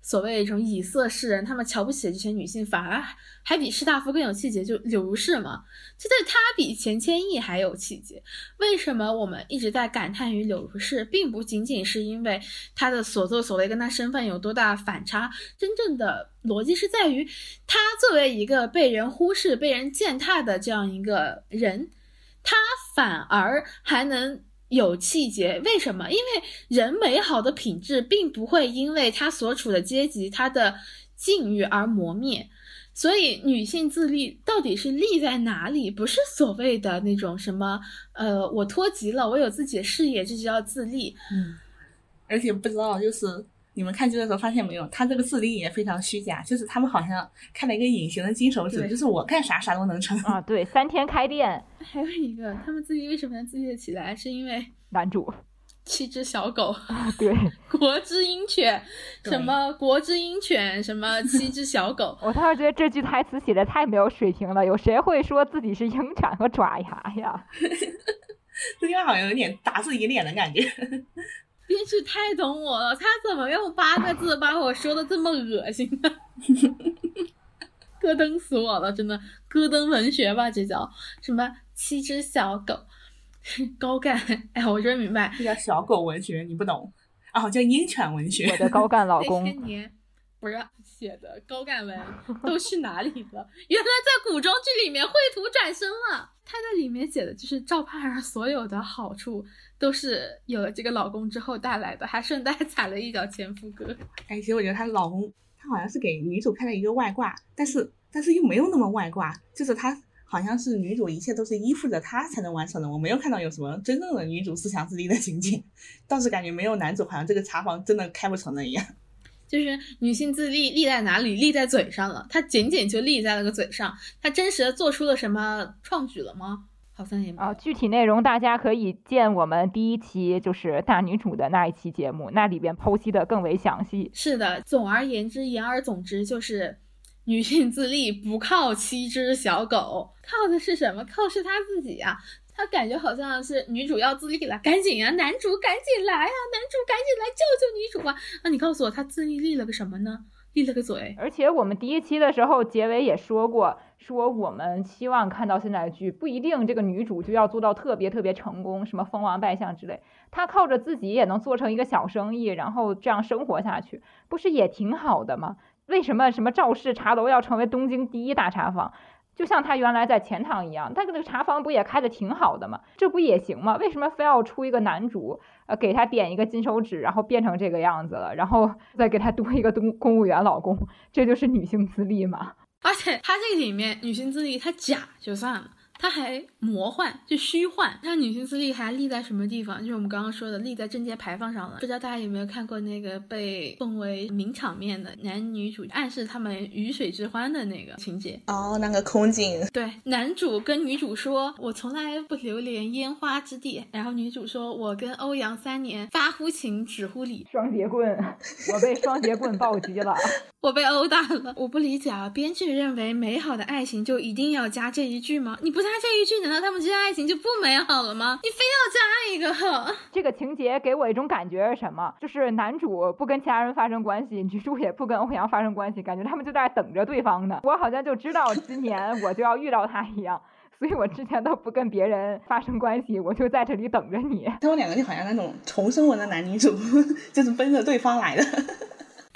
所谓这种以色示人，他们瞧不起这些女性，反而还比士大夫更有气节，就柳如是嘛，就在她比钱谦益还有气节。为什么我们一直在感叹于柳如是，并不仅仅是因为她的所作所为跟她身份有多大反差，真正的逻辑是在于，她作为一个被人忽视、被人践踏的这样一个人，她反而还能。有气节，为什么？因为人美好的品质并不会因为他所处的阶级、他的境遇而磨灭。所以，女性自立到底是立在哪里？不是所谓的那种什么，呃，我脱籍了，我有自己的事业，这就叫自立。嗯，而且不知道就是。你们看剧的时候发现没有，他这个自立也非常虚假，就是他们好像开了一个隐形的金手指，就是我干啥啥都能成啊。对，三天开店。还有一个，他们自己为什么能自立起来？是因为男主七只小狗。对，国之鹰犬，什么国之鹰犬，什么七只小狗。我当时觉得这句台词写的太没有水平了，有谁会说自己是鹰犬和爪牙呀？这句话好像有点打自己脸的感觉。编剧太懂我了，他怎么用八个字把我说的这么恶心呢？咯噔死我了，真的咯噔文学吧，这叫什么？七只小狗，高干。哎，我终于明白，这叫小狗文学，你不懂哦，叫鹰犬文学。我的高干老公，不是写的高干文都去哪里了？原来在古装剧里面绘图转身了。他在里面写的就是赵盼儿所有的好处。都是有了这个老公之后带来的，还顺带 踩了一脚前夫哥。哎，其实我觉得她老公，他好像是给女主开了一个外挂，但是但是又没有那么外挂，就是他好像是女主一切都是依附着他才能完成的。我没有看到有什么真正的女主思想自立的情景，倒是感觉没有男主好像这个茶房真的开不成了一样。就是女性自立立在哪里？立在嘴上了，她仅仅就立在了个嘴上，她真实的做出了什么创举了吗？好像也啊，具体内容大家可以见我们第一期就是大女主的那一期节目，那里边剖析的更为详细。是的，总而言之，言而总之就是女性自立不靠七只小狗，靠的是什么？靠是她自己啊。她感觉好像是女主要自立了，赶紧啊，男主赶紧来啊，男主赶紧来救救女主啊！那你告诉我，她自立立了个什么呢？立了个嘴，而且我们第一期的时候结尾也说过，说我们期望看到现在的剧不一定这个女主就要做到特别特别成功，什么封王拜相之类，她靠着自己也能做成一个小生意，然后这样生活下去，不是也挺好的吗？为什么什么赵氏茶楼要成为东京第一大茶坊？就像他原来在钱塘一样，他那个茶坊不也开的挺好的吗？这不也行吗？为什么非要出一个男主？呃，给他点一个金手指，然后变成这个样子了，然后再给他多一个公公务员老公，这就是女性自立嘛？而且他这个里面女性自立，他假就算了。它还魔幻，就虚幻。它女性自立还立在什么地方？就是我们刚刚说的，立在正街牌坊上了。不知道大家有没有看过那个被奉为名场面的男女主暗示他们鱼水之欢的那个情节？哦，那个空镜。对，男主跟女主说：“我从来不流连烟花之地。”然后女主说：“我跟欧阳三年发乎情，止乎礼。”双节棍，我被双节棍暴击了，我被殴打了。我不理解啊，编剧认为美好的爱情就一定要加这一句吗？你不加这一句，难道他们之间爱情就不美好了吗？你非要加一个？这个情节给我一种感觉是什么？就是男主不跟其他人发生关系，女主也不跟欧阳发生关系，感觉他们就在等着对方呢。我好像就知道今年我就要遇到他一样，所以我之前都不跟别人发生关系，我就在这里等着你。他们两个就好像那种重生文的男女主，就是奔着对方来的。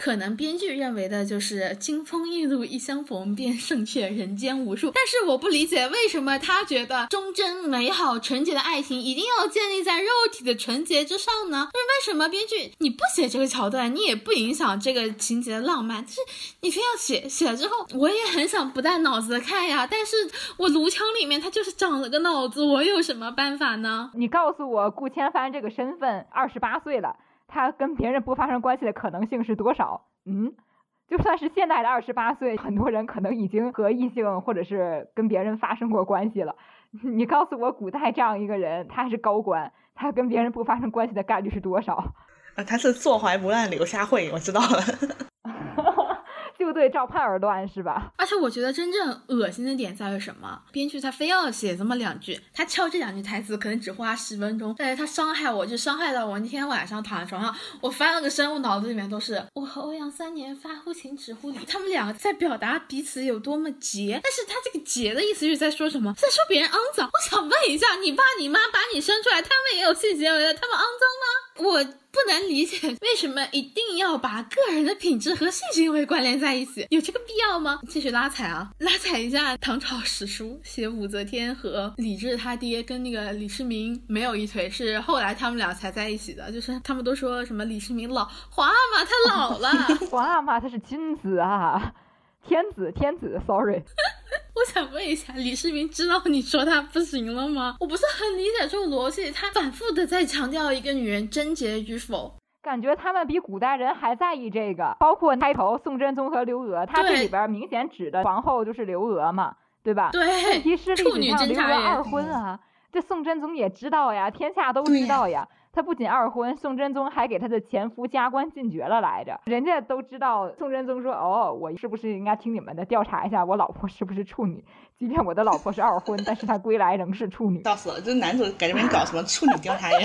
可能编剧认为的就是金风玉露一相逢，便胜却人间无数。但是我不理解，为什么他觉得忠贞、美好、纯洁的爱情一定要建立在肉体的纯洁之上呢？就是为什么编剧你不写这个桥段，你也不影响这个情节的浪漫，但是你非要写，写了之后，我也很想不带脑子的看呀。但是我颅腔里面它就是长了个脑子，我有什么办法呢？你告诉我，顾千帆这个身份二十八岁了。他跟别人不发生关系的可能性是多少？嗯，就算是现代的二十八岁，很多人可能已经和异性或者是跟别人发生过关系了。你告诉我，古代这样一个人，他是高官，他跟别人不发生关系的概率是多少？啊，他是坐怀不乱，柳下惠，我知道了。就对赵盼儿断是吧？而且我觉得真正恶心的点在于什么？编剧他非要写这么两句，他敲这两句台词可能只花十分钟，但是他伤害我就伤害到我那天晚上躺在床上，我翻了个身，我脑子里面都是我和欧阳三年发乎情止乎礼，他们两个在表达彼此有多么洁，但是他这个洁的意思是在说什么？在说别人肮脏。我想问一下，你爸你妈把你生出来，他们也有性行为的，他们肮脏吗？我。不能理解为什么一定要把个人的品质和性行为关联在一起，有这个必要吗？继续拉踩啊，拉踩一下唐朝史书，写武则天和李治他爹跟那个李世民没有一腿，是后来他们俩才在一起的。就是他们都说什么李世民老，皇阿玛他老了，皇阿玛他是君子啊，天子天子，sorry。我想问一下，李世民知道你说他不行了吗？我不是很理解这种逻辑，他反复的在强调一个女人贞洁与否，感觉他们比古代人还在意这个。包括开头宋真宗和刘娥，他这里边明显指的皇后就是刘娥嘛，对吧？对，问题是历史上刘娥二婚啊，这宋真宗也知道呀，天下都知道呀。他不仅二婚，宋真宗还给他的前夫加官进爵了来着。人家都知道，宋真宗说：“哦，我是不是应该听你们的调查一下我老婆是不是处女？即便我的老婆是二婚，但是她归来仍是处女。”笑死了，这男主在这边搞什么处女调查员？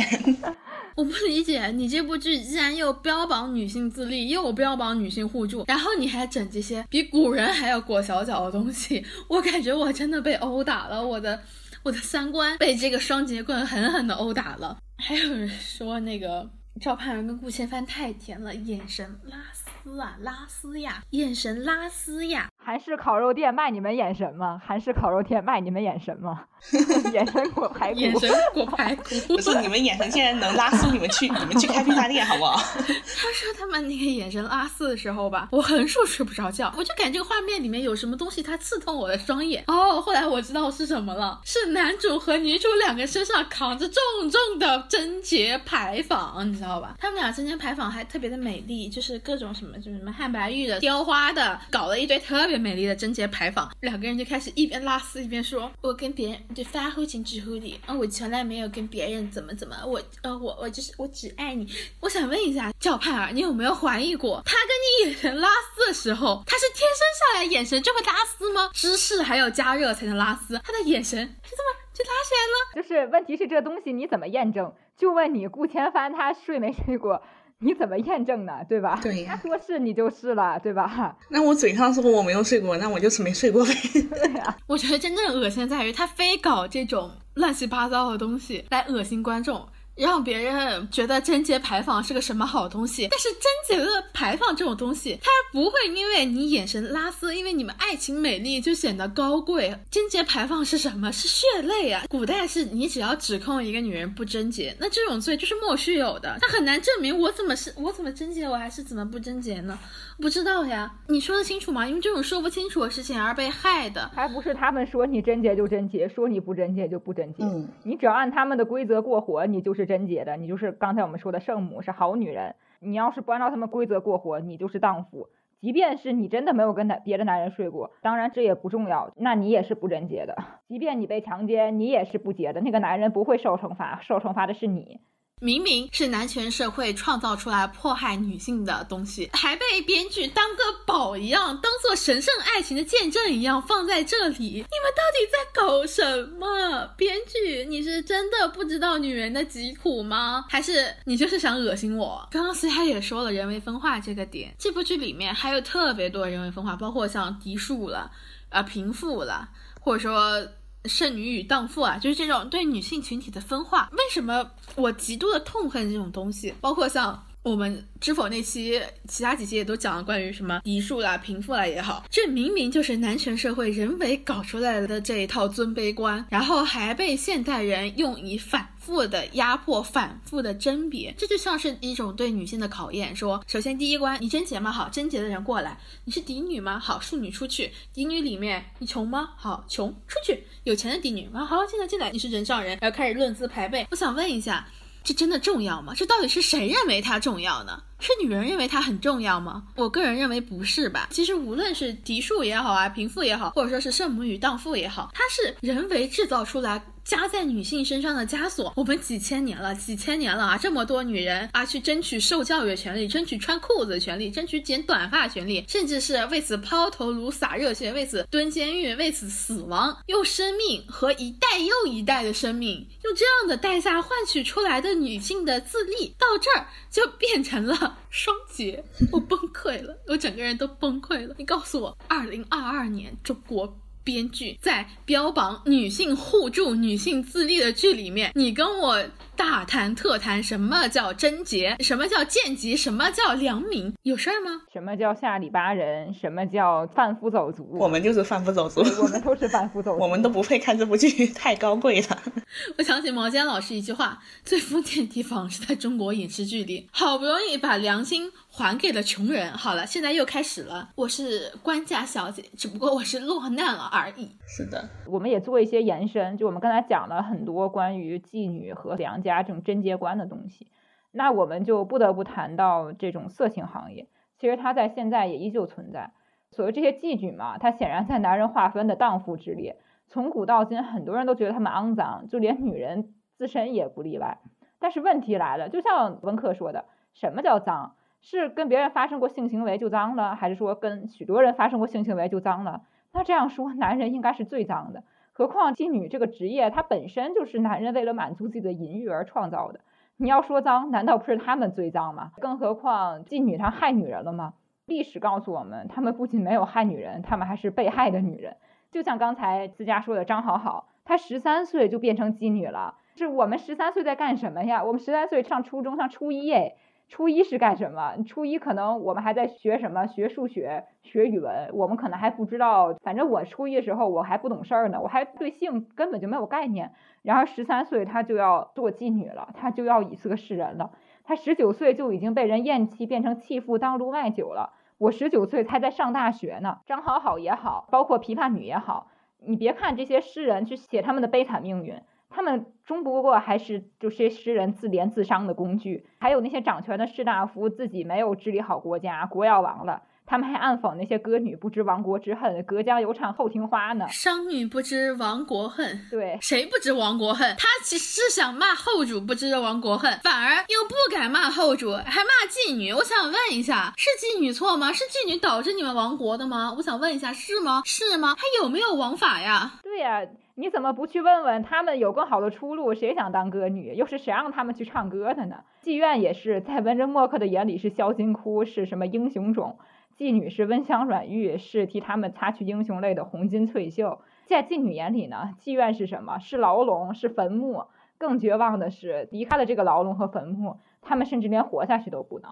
我不理解，你这部剧既然又标榜女性自立，又标榜女性互助，然后你还整这些比古人还要裹小脚的东西，我感觉我真的被殴打了，我的我的三观被这个双节棍狠狠的殴打了。还有人说那个赵盼儿跟顾千帆太甜了，眼神拉丝啊拉丝呀，眼神拉丝呀。韩式烤肉店卖你们眼神吗？韩式烤肉店卖你们眼神吗？眼神裹排骨，眼神裹排骨。不是你们眼神现在能拉 丝，你们去你们去开披萨店好不好？他说他们那个眼神拉丝的时候吧，我横竖睡不着觉，我就感觉这个画面里面有什么东西它刺痛我的双眼。哦，后来我知道是什么了，是男主和女主两个身上扛着重重的贞洁牌坊，你知道吧？他们俩贞洁牌坊还特别的美丽，就是各种什么，就是什么汉白玉的、雕花的，搞了一堆特别。美丽的贞洁牌坊，两个人就开始一边拉丝一边说：“我跟别人就发乎情止乎礼啊，我从来没有跟别人怎么怎么，我呃我我就是我只爱你。”我想问一下赵盼儿，你有没有怀疑过，他跟你眼神拉丝的时候，他是天生下来眼神就会拉丝吗？芝士还要加热才能拉丝，他的眼神是这么就拉起来了？就是问题是这东西你怎么验证？就问你顾千帆他睡没睡过？你怎么验证呢？对吧？对，他说是你就是了，对吧？那我嘴上说我没有睡过，那我就是没睡过呗。对呀，我觉得真正恶心在于他非搞这种乱七八糟的东西来恶心观众。让别人觉得贞洁牌坊是个什么好东西，但是贞洁的牌坊这种东西，它不会因为你眼神拉丝，因为你们爱情美丽就显得高贵。贞洁牌坊是什么？是血泪啊！古代是你只要指控一个女人不贞洁，那这种罪就是莫须有的，他很难证明我怎么是我怎么贞洁，我还是怎么不贞洁呢？不知道呀，你说得清楚吗？因为这种说不清楚的事情而被害的，还不是他们说你贞洁就贞洁，说你不贞洁就不贞洁。嗯，你只要按他们的规则过活，你就是贞洁的，你就是刚才我们说的圣母，是好女人。你要是不按照他们规则过活，你就是荡妇。即便是你真的没有跟男别的男人睡过，当然这也不重要，那你也是不贞洁的。即便你被强奸，你也是不洁的。那个男人不会受惩罚，受惩罚的是你。明明是男权社会创造出来迫害女性的东西，还被编剧当个宝一样，当做神圣爱情的见证一样放在这里。你们到底在搞什么？编剧，你是真的不知道女人的疾苦吗？还是你就是想恶心我？刚刚 C 他也说了人为分化这个点，这部剧里面还有特别多人为分化，包括像嫡庶了，啊贫富了，或者说。剩女与荡妇啊，就是这种对女性群体的分化。为什么我极度的痛恨这种东西？包括像我们知否那期，其他几期也都讲了关于什么嫡庶啦、贫富啦也好，这明明就是男权社会人为搞出来的这一套尊卑观，然后还被现代人用以反。复的压迫，反复的甄别，这就像是一种对女性的考验。说，首先第一关，你贞洁吗？好，贞洁的人过来。你是嫡女吗？好，庶女出去。嫡女里面，你穷吗？好，穷出去。有钱的嫡女啊，好，进来进来。你是人上人，然后开始论资排辈。我想问一下。这真的重要吗？这到底是谁认为它重要呢？是女人认为它很重要吗？我个人认为不是吧。其实无论是嫡庶也好啊，贫富也好，或者说是圣母与荡妇也好，它是人为制造出来加在女性身上的枷锁。我们几千年了，几千年了啊，这么多女人啊，去争取受教育的权利，争取穿裤子的权利，争取剪短发权利，甚至是为此抛头颅洒热血，为此蹲监狱，为此死亡，用生命和一代又一代的生命，用这样的代价换取出来的女性的自立，到这儿就变成了双节，我崩溃了，我整个人都崩溃了。你告诉我，二零二二年中国。编剧在标榜女性互助、女性自立的剧里面，你跟我。大谈特谈什么叫贞洁，什么叫贱籍，什么叫良民，有事儿吗？什么叫下里巴人，什么叫贩夫走卒？我们就是贩夫走卒，我们都是贩夫走卒，我们都不配看这部剧，太高贵了。我想起毛尖老师一句话：最封建的地方是在中国影视剧里，好不容易把良心还给了穷人。好了，现在又开始了。我是官家小姐，只不过我是落难了而已。是的，我们也做一些延伸，就我们刚才讲了很多关于妓女和良。家加这种贞洁观的东西，那我们就不得不谈到这种色情行业。其实它在现在也依旧存在。所谓这些妓女嘛，它显然在男人划分的荡妇之列。从古到今，很多人都觉得他们肮脏，就连女人自身也不例外。但是问题来了，就像文科说的，什么叫脏？是跟别人发生过性行为就脏了，还是说跟许多人发生过性行为就脏了？那这样说，男人应该是最脏的。何况妓女这个职业，它本身就是男人为了满足自己的淫欲而创造的。你要说脏，难道不是他们最脏吗？更何况妓女她害女人了吗？历史告诉我们，他们不仅没有害女人，他们还是被害的女人。就像刚才自家说的张好好，她十三岁就变成妓女了。是我们十三岁在干什么呀？我们十三岁上初中，上初一诶。初一是干什么？初一可能我们还在学什么？学数学、学语文，我们可能还不知道。反正我初一的时候我还不懂事儿呢，我还对性根本就没有概念。然而十三岁她就要做妓女了，她就要以色示人了。她十九岁就已经被人厌弃，变成弃妇当路卖酒了。我十九岁才在上大学呢。张好好也好，包括琵琶女也好，你别看这些诗人去写他们的悲惨命运。他们终不过还是就些诗人自怜自伤的工具，还有那些掌权的士大夫自己没有治理好国家，国要亡了。他们还暗讽那些歌女不知亡国之恨，隔江犹唱后庭花呢。商女不知亡国恨，对，谁不知亡国恨？他其实是想骂后主不知亡国恨，反而又不敢骂后主，还骂妓女。我想问一下，是妓女错吗？是妓女导致你们亡国的吗？我想问一下，是吗？是吗？还有没有王法呀？对呀，你怎么不去问问他们有更好的出路？谁想当歌女？又是谁让他们去唱歌的呢？妓院也是在文人墨客的眼里是销金窟，是什么英雄冢？妓女是温香软玉，是替他们擦去英雄泪的红巾翠袖。在妓女眼里呢，妓院是什么？是牢笼，是坟墓。更绝望的是，离开了这个牢笼和坟墓，他们甚至连活下去都不能。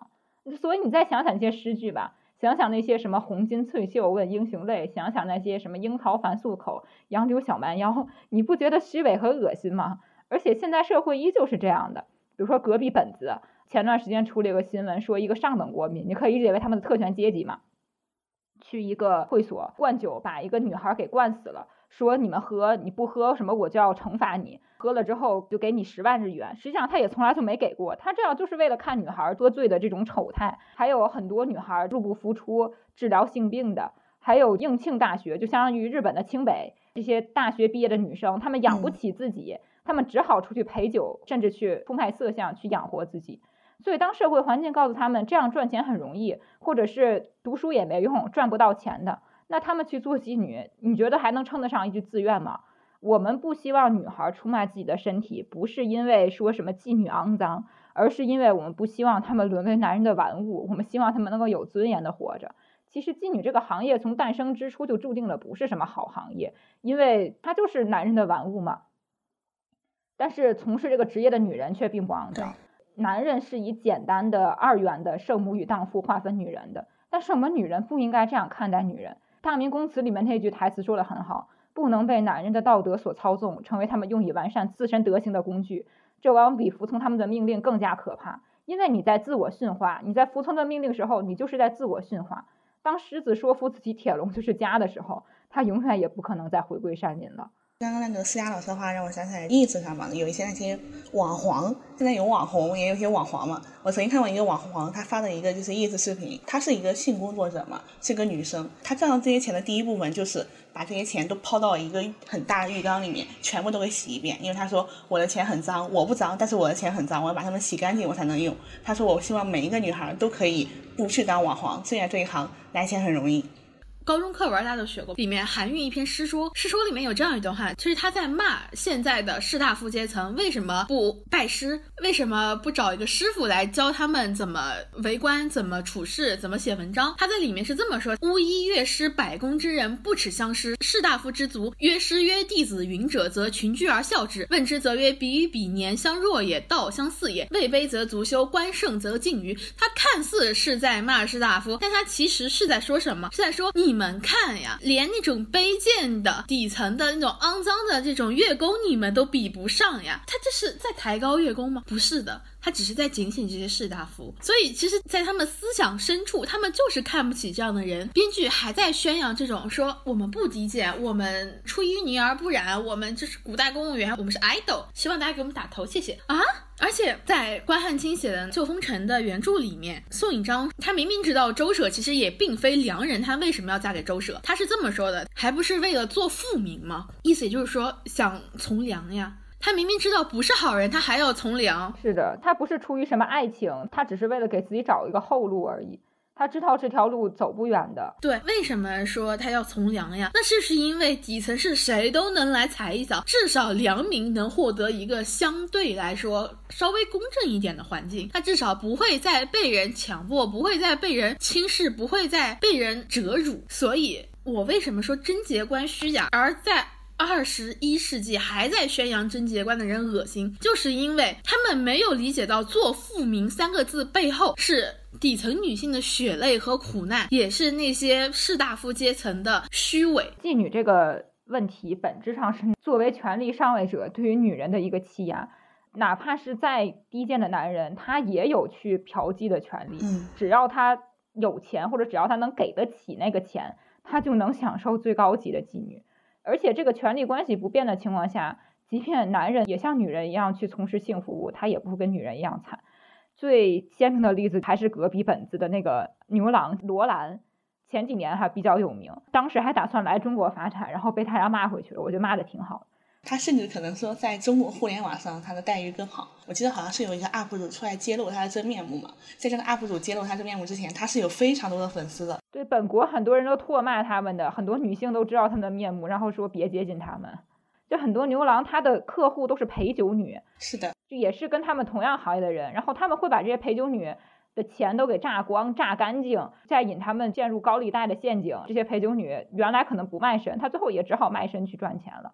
所以你再想想那些诗句吧，想想那些什么红巾翠袖问英雄泪，想想那些什么樱桃反素口，杨柳小蛮腰，你不觉得虚伪和恶心吗？而且现在社会依旧是这样的，比如说隔壁本子。前段时间出了一个新闻，说一个上等国民，你可以理解为他们的特权阶级嘛，去一个会所灌酒，把一个女孩给灌死了，说你们喝，你不喝什么我就要惩罚你，喝了之后就给你十万日元。实际上他也从来就没给过，他这样就是为了看女孩多醉的这种丑态。还有很多女孩入不敷出治疗性病的，还有应庆大学，就相当于日本的清北这些大学毕业的女生，她们养不起自己，她们只好出去陪酒，甚至去出卖色相去养活自己。所以，当社会环境告诉他们这样赚钱很容易，或者是读书也没用，赚不到钱的，那他们去做妓女，你觉得还能称得上一句自愿吗？我们不希望女孩出卖自己的身体，不是因为说什么妓女肮脏，而是因为我们不希望她们沦为男人的玩物，我们希望她们能够有尊严的活着。其实，妓女这个行业从诞生之初就注定了不是什么好行业，因为它就是男人的玩物嘛。但是，从事这个职业的女人却并不肮脏。男人是以简单的二元的圣母与荡妇划分女人的，但是我们女人不应该这样看待女人。《大明宫词》里面那句台词说的很好，不能被男人的道德所操纵，成为他们用以完善自身德行的工具。这往往比服从他们的命令更加可怕，因为你在自我驯化，你在服从的命令时候，你就是在自我驯化。当狮子说服自己铁笼就是家的时候，它永远也不可能再回归山林了。刚刚那个思佳老师的话让我想起来，意思上嘛，有一些那些网黄，现在有网红，也有一些网黄嘛。我曾经看过一个网黄，他发的一个就是意思视频，他是一个性工作者嘛，是个女生，她赚到这些钱的第一部分就是把这些钱都抛到一个很大的浴缸里面，全部都给洗一遍，因为他说我的钱很脏，我不脏，但是我的钱很脏，我要把它们洗干净我才能用。他说我希望每一个女孩都可以不去当网黄，虽然这一行来钱很容易。高中课文大家都学过，里面韩愈一篇诗说，诗说里面有这样一段话，就是他在骂现在的士大夫阶层为什么不拜师，为什么不找一个师傅来教他们怎么为官、怎么处事、怎么写文章。他在里面是这么说：巫医乐师百工之人不耻相师，士大夫之族曰师曰弟子云者，则群居而笑之；问之则曰彼与彼年相若也，道相似也。位卑则足羞，官盛则近谀。他看似是在骂士大夫，但他其实是在说什么？是在说你。你们看呀，连那种卑贱的底层的那种肮脏的这种乐工，你们都比不上呀！他这是在抬高乐工吗？不是的，他只是在警醒这些士大夫。所以，其实，在他们思想深处，他们就是看不起这样的人。编剧还在宣扬这种说我们不低贱，我们出淤泥而不染，我们就是古代公务员，我们是 idol，希望大家给我们打头，谢谢啊！而且在关汉卿写的《旧风尘》的原著里面，宋引章他明明知道周舍其实也并非良人，他为什么要嫁给周舍？他是这么说的，还不是为了做富民吗？意思也就是说想从良呀。他明明知道不是好人，他还要从良。是的，他不是出于什么爱情，他只是为了给自己找一个后路而已。他知道这条路走不远的。对，为什么说他要从良呀？那就是因为底层是谁都能来踩一脚，至少良民能获得一个相对来说稍微公正一点的环境，他至少不会再被人强迫，不会再被人轻视，不会再被人折辱。所以，我为什么说贞节观虚假？而在二十一世纪还在宣扬贞洁观的人恶心，就是因为他们没有理解到“做富民”三个字背后是。底层女性的血泪和苦难，也是那些士大夫阶层的虚伪。妓女这个问题，本质上是作为权力上位者对于女人的一个欺压。哪怕是再低贱的男人，他也有去嫖妓的权利。嗯，只要他有钱，或者只要他能给得起那个钱，他就能享受最高级的妓女。而且这个权力关系不变的情况下，即便男人也像女人一样去从事性服务，他也不会跟女人一样惨。最鲜明的例子还是隔壁本子的那个牛郎罗兰，前几年还比较有名，当时还打算来中国发展，然后被大家骂回去了。我觉得骂的挺好的。他甚至可能说，在中国互联网上他的待遇更好。我记得好像是有一个 UP 主出来揭露他的真面目嘛，在这个 UP 主揭露他真面目之前，他是有非常多的粉丝的。对，本国很多人都唾骂他们的，很多女性都知道他们的面目，然后说别接近他们。就很多牛郎，他的客户都是陪酒女，是的，就也是跟他们同样行业的人，然后他们会把这些陪酒女的钱都给榨光、榨干净，再引他们陷入高利贷的陷阱。这些陪酒女原来可能不卖身，她最后也只好卖身去赚钱了。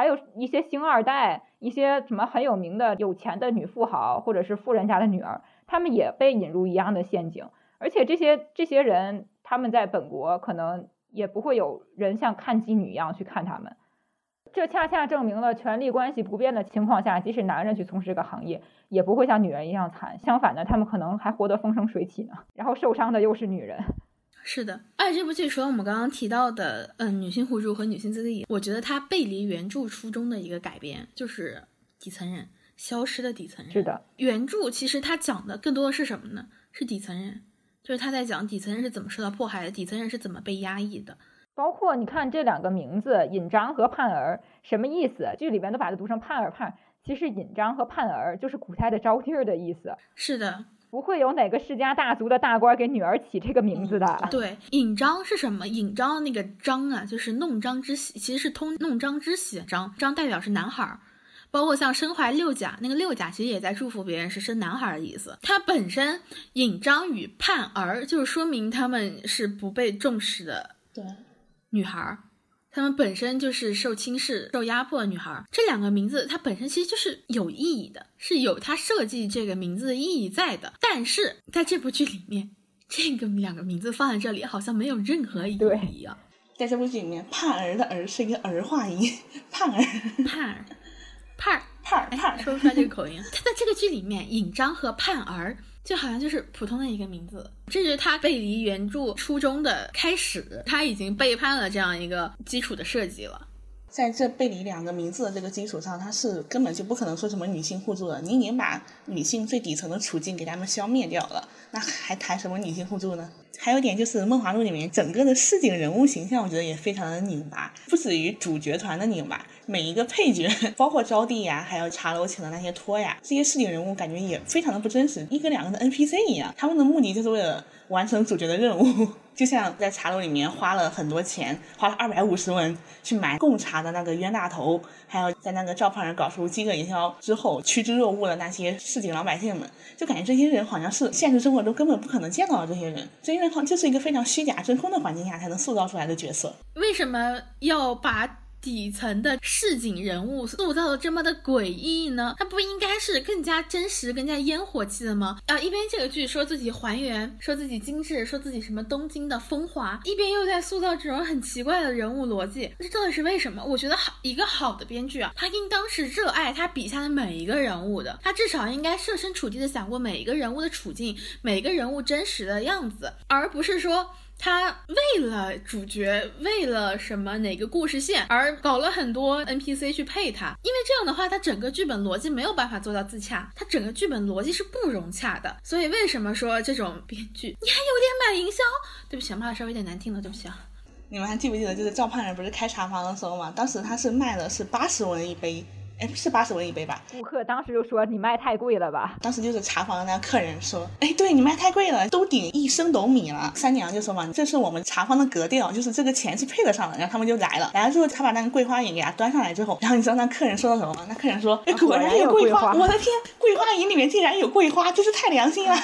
还有一些星二代，一些什么很有名的有钱的女富豪，或者是富人家的女儿，他们也被引入一样的陷阱。而且这些这些人，他们在本国可能也不会有人像看妓女一样去看他们。这恰恰证明了权力关系不变的情况下，即使男人去从事这个行业，也不会像女人一样惨。相反的，他们可能还活得风生水起呢。然后受伤的又是女人。是的，而且这部剧除了我们刚刚提到的，嗯，女性互助和女性自立，我觉得它背离原著初衷的一个改编，就是底层人消失的底层人。是的，原著其实它讲的更多的是什么呢？是底层人，就是他在讲底层人是怎么受到迫害的，底层人是怎么被压抑的。包括你看这两个名字尹章和盼儿什么意思？剧里边都把它读成盼儿盼，其实尹章和盼儿就是古代的招娣儿的意思。是的，不会有哪个世家大族的大官给女儿起这个名字的。对，尹章是什么？尹章那个章啊，就是弄章之喜，其实是通弄章之喜的璋，璋代表是男孩儿。包括像身怀六甲，那个六甲其实也在祝福别人是生男孩的意思。它本身尹章与盼儿，就是说明他们是不被重视的。对。女孩儿，她们本身就是受轻视、受压迫的女孩儿。这两个名字，它本身其实就是有意义的，是有它设计这个名字的意义在的。但是在这部剧里面，这个两个名字放在这里，好像没有任何意义啊。在这部剧里面，盼儿的儿是一个儿化音，盼儿，盼儿，盼儿，盼儿，盼儿，说不出来这个口音。他在这个剧里面，尹章和盼儿。就好像就是普通的一个名字，这是他背离原著初衷的开始，他已经背叛了这样一个基础的设计了。在这背离两个名字的这个基础上，他是根本就不可能说什么女性互助的。你已经把女性最底层的处境给他们消灭掉了，那还谈什么女性互助呢？还有一点就是《梦华录》里面整个的市井人物形象，我觉得也非常的拧巴，不止于主角团的拧巴，每一个配角，包括招娣呀，还有茶楼请的那些托呀，这些市井人物感觉也非常的不真实，一个两个的 NPC 一样，他们的目的就是为了完成主角的任务。就像在茶楼里面花了很多钱，花了二百五十文去买贡茶的那个冤大头，还有在那个赵胖人搞出饥饿营销之后趋之若鹜的那些市井老百姓们，就感觉这些人好像是现实生活中根本不可能见到的这些人，这些人好像就是一个非常虚假真空的环境下才能塑造出来的角色。为什么要把？底层的市井人物塑造的这么的诡异呢？他不应该是更加真实、更加烟火气的吗？啊，一边这个剧说自己还原，说自己精致，说自己什么东京的风华，一边又在塑造这种很奇怪的人物逻辑，这到底是为什么？我觉得好一个好的编剧啊，他应当是热爱他笔下的每一个人物的，他至少应该设身处地的想过每一个人物的处境，每一个人物真实的样子，而不是说。他为了主角，为了什么哪个故事线而搞了很多 NPC 去配他，因为这样的话，他整个剧本逻辑没有办法做到自洽，他整个剧本逻辑是不融洽的。所以为什么说这种编剧你还有点买营销？对不起，骂的稍微有点难听了，对不起啊。你们还记不记得，就是赵盼人不是开茶房的时候嘛，当时他是卖的是八十文一杯。哎，是八十文一杯吧？顾客当时就说你卖太贵了吧？当时就是茶房的那客人说，哎，对你卖太贵了，都顶一升斗米了。三娘就说嘛，这是我们茶坊的格调，就是这个钱是配得上的。然后他们就来了，来了之后，他把那个桂花饮给他端上来之后，然后你知道那客人说的什么吗？那客人说，哎，果然有桂花，我的天，桂花饮里面竟然有桂花，真是太良心了。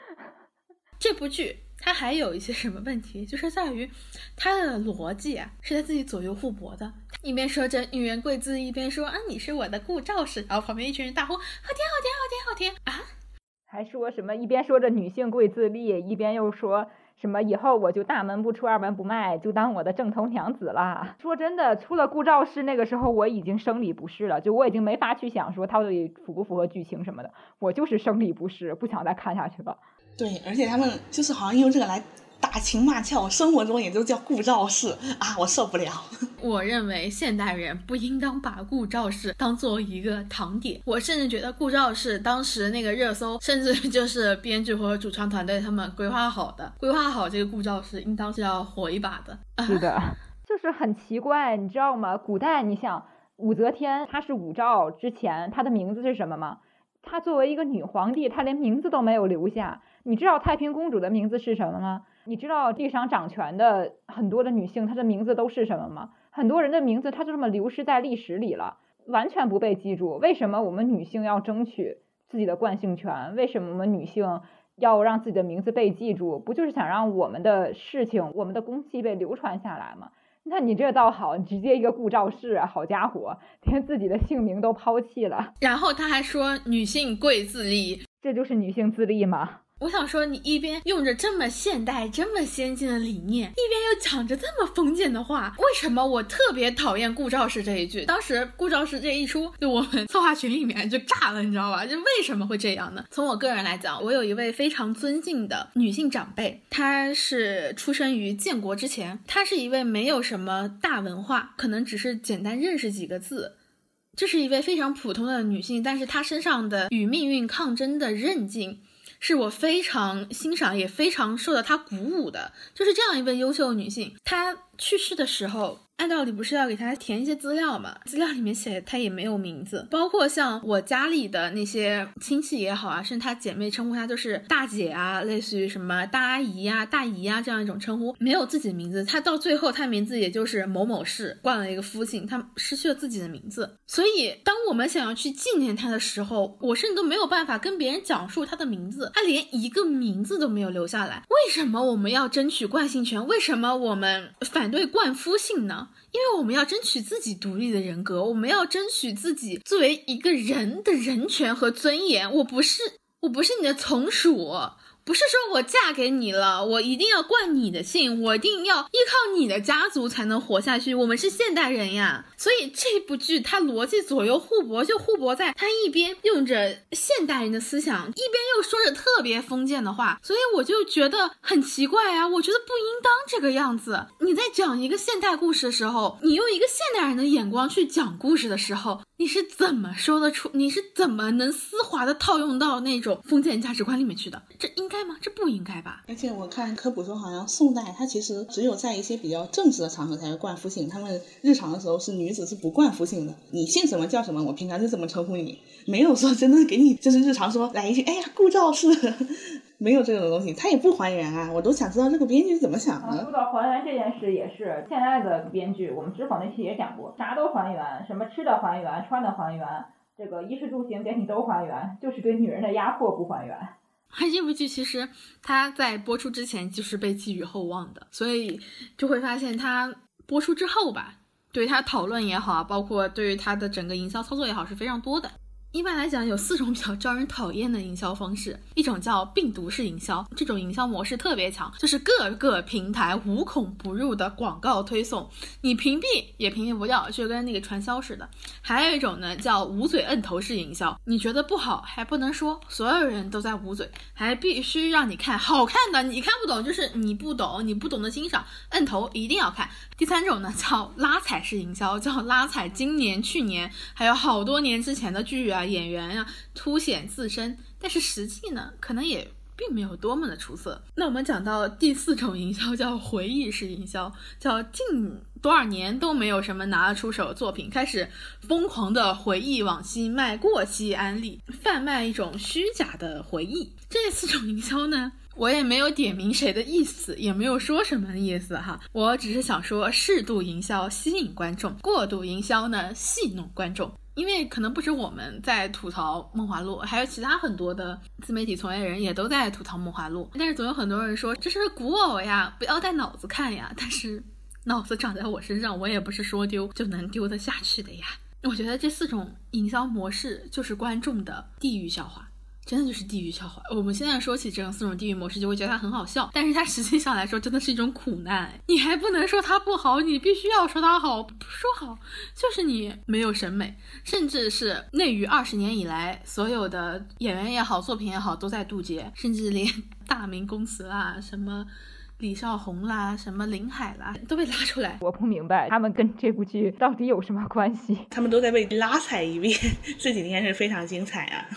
这部剧。它还有一些什么问题，就是在于它的逻辑啊是在自己左右互搏的，一边说着女人贵字，一边说啊你是我的顾赵氏，然后旁边一群人大呼好甜好甜好甜好甜啊，还说什么一边说着女性贵自立，一边又说什么以后我就大门不出二门不迈，就当我的正头娘子了。说真的，出了顾赵氏那个时候我已经生理不适了，就我已经没法去想说它到底符不符合剧情什么的，我就是生理不适，不想再看下去了。对，而且他们就是好像用这个来打情骂俏，生活中也就叫顾兆氏啊，我受不了。我认为现代人不应当把顾兆氏当做一个糖点。我甚至觉得顾兆氏当时那个热搜，甚至就是编剧或者主创团队他们规划好的，规划好这个顾兆氏应当是要火一把的。是的，就是很奇怪，你知道吗？古代你想武则天她是武曌之前，她的名字是什么吗？她作为一个女皇帝，她连名字都没有留下。你知道太平公主的名字是什么吗？你知道地上掌权的很多的女性，她的名字都是什么吗？很多人的名字，她就这么流失在历史里了，完全不被记住。为什么我们女性要争取自己的惯性权？为什么我们女性要让自己的名字被记住？不就是想让我们的事情、我们的功绩被流传下来吗？那你这倒好，直接一个顾兆氏，好家伙，连自己的姓名都抛弃了。然后他还说女性贵自立，这就是女性自立吗？我想说，你一边用着这么现代、这么先进的理念，一边又讲着这么封建的话，为什么我特别讨厌顾兆氏这一句？当时顾兆氏这一出，就我们策划群里面就炸了，你知道吧？就为什么会这样呢？从我个人来讲，我有一位非常尊敬的女性长辈，她是出生于建国之前，她是一位没有什么大文化，可能只是简单认识几个字，这是一位非常普通的女性，但是她身上的与命运抗争的韧劲。是我非常欣赏，也非常受到她鼓舞的，就是这样一位优秀女性。她去世的时候。按道理不是要给他填一些资料嘛？资料里面写他也没有名字，包括像我家里的那些亲戚也好啊，甚至他姐妹称呼他就是大姐啊，类似于什么大阿姨呀、大姨呀这样一种称呼，没有自己的名字。他到最后，他名字也就是某某氏，冠了一个夫姓，他失去了自己的名字。所以，当我们想要去纪念他的时候，我甚至都没有办法跟别人讲述他的名字，他连一个名字都没有留下来。为什么我们要争取冠姓权？为什么我们反对冠夫姓呢？因为我们要争取自己独立的人格，我们要争取自己作为一个人的人权和尊严。我不是，我不是你的从属，不是说我嫁给你了，我一定要冠你的姓，我一定要依靠你的家族才能活下去。我们是现代人呀，所以这部剧它逻辑左右互搏，就互搏在它一边用着现代人的思想，一边又说着特别封建的话，所以我就觉得很奇怪啊，我觉得不应当这个样子。你在讲一个现代故事的时候，你用一个现代人的眼光去讲故事的时候，你是怎么说得出？你是怎么能丝滑的套用到那种封建价值观里面去的？这应该吗？这不应该吧？而且我看科普说，好像宋代它其实只有在一些比较正式的场合才会冠夫姓，他们日常的时候是女子是不冠夫姓的。你姓什么叫什么，我平常就这么称呼你，没有说真的给你就是日常说来一句，哎呀，顾兆氏，没有这种东西，他也不还原啊。我都想知道这个编剧怎么想的。说到还原这件事，也是现在的编剧，我们知否那期也讲过，啥都还原，什么吃的还原，穿的还原，这个衣食住行给你都还原，就是对女人的压迫不还原。这部剧其实它在播出之前就是被寄予厚望的，所以就会发现它播出之后吧，对它讨论也好啊，包括对于它的整个营销操作也好，是非常多的。一般来讲，有四种比较招人讨厌的营销方式，一种叫病毒式营销，这种营销模式特别强，就是各个平台无孔不入的广告推送，你屏蔽也屏蔽不掉，就跟那个传销似的。还有一种呢，叫捂嘴摁头式营销，你觉得不好还不能说，所有人都在捂嘴，还必须让你看好看的，你看不懂就是你不懂，你不懂得欣赏，摁头一定要看。第三种呢，叫拉踩式营销，叫拉踩今年、去年还有好多年之前的剧啊。演员呀，凸显自身，但是实际呢，可能也并没有多么的出色。那我们讲到第四种营销，叫回忆式营销，叫近多少年都没有什么拿得出手的作品，开始疯狂的回忆往昔，卖过期安利，贩卖一种虚假的回忆。这四种营销呢，我也没有点名谁的意思，也没有说什么意思哈，我只是想说，适度营销吸引观众，过度营销呢戏弄观众。因为可能不止我们在吐槽《梦华录》，还有其他很多的自媒体从业人也都在吐槽《梦华录》，但是总有很多人说这是古偶呀，不要带脑子看呀。但是脑子长在我身上，我也不是说丢就能丢得下去的呀。我觉得这四种营销模式就是观众的地狱笑话。真的就是地狱笑话。我们现在说起这种四种地狱模式，就会觉得它很好笑，但是它实际上来说，真的是一种苦难。你还不能说它不好，你必须要说它好。不说好，就是你没有审美，甚至是内娱二十年以来，所有的演员也好，作品也好，都在渡劫，甚至连 大明宫词啦，什么李少红啦，什么林海啦，都被拉出来。我不明白他们跟这部剧到底有什么关系？他们都在被拉踩一遍，这几天是非常精彩啊。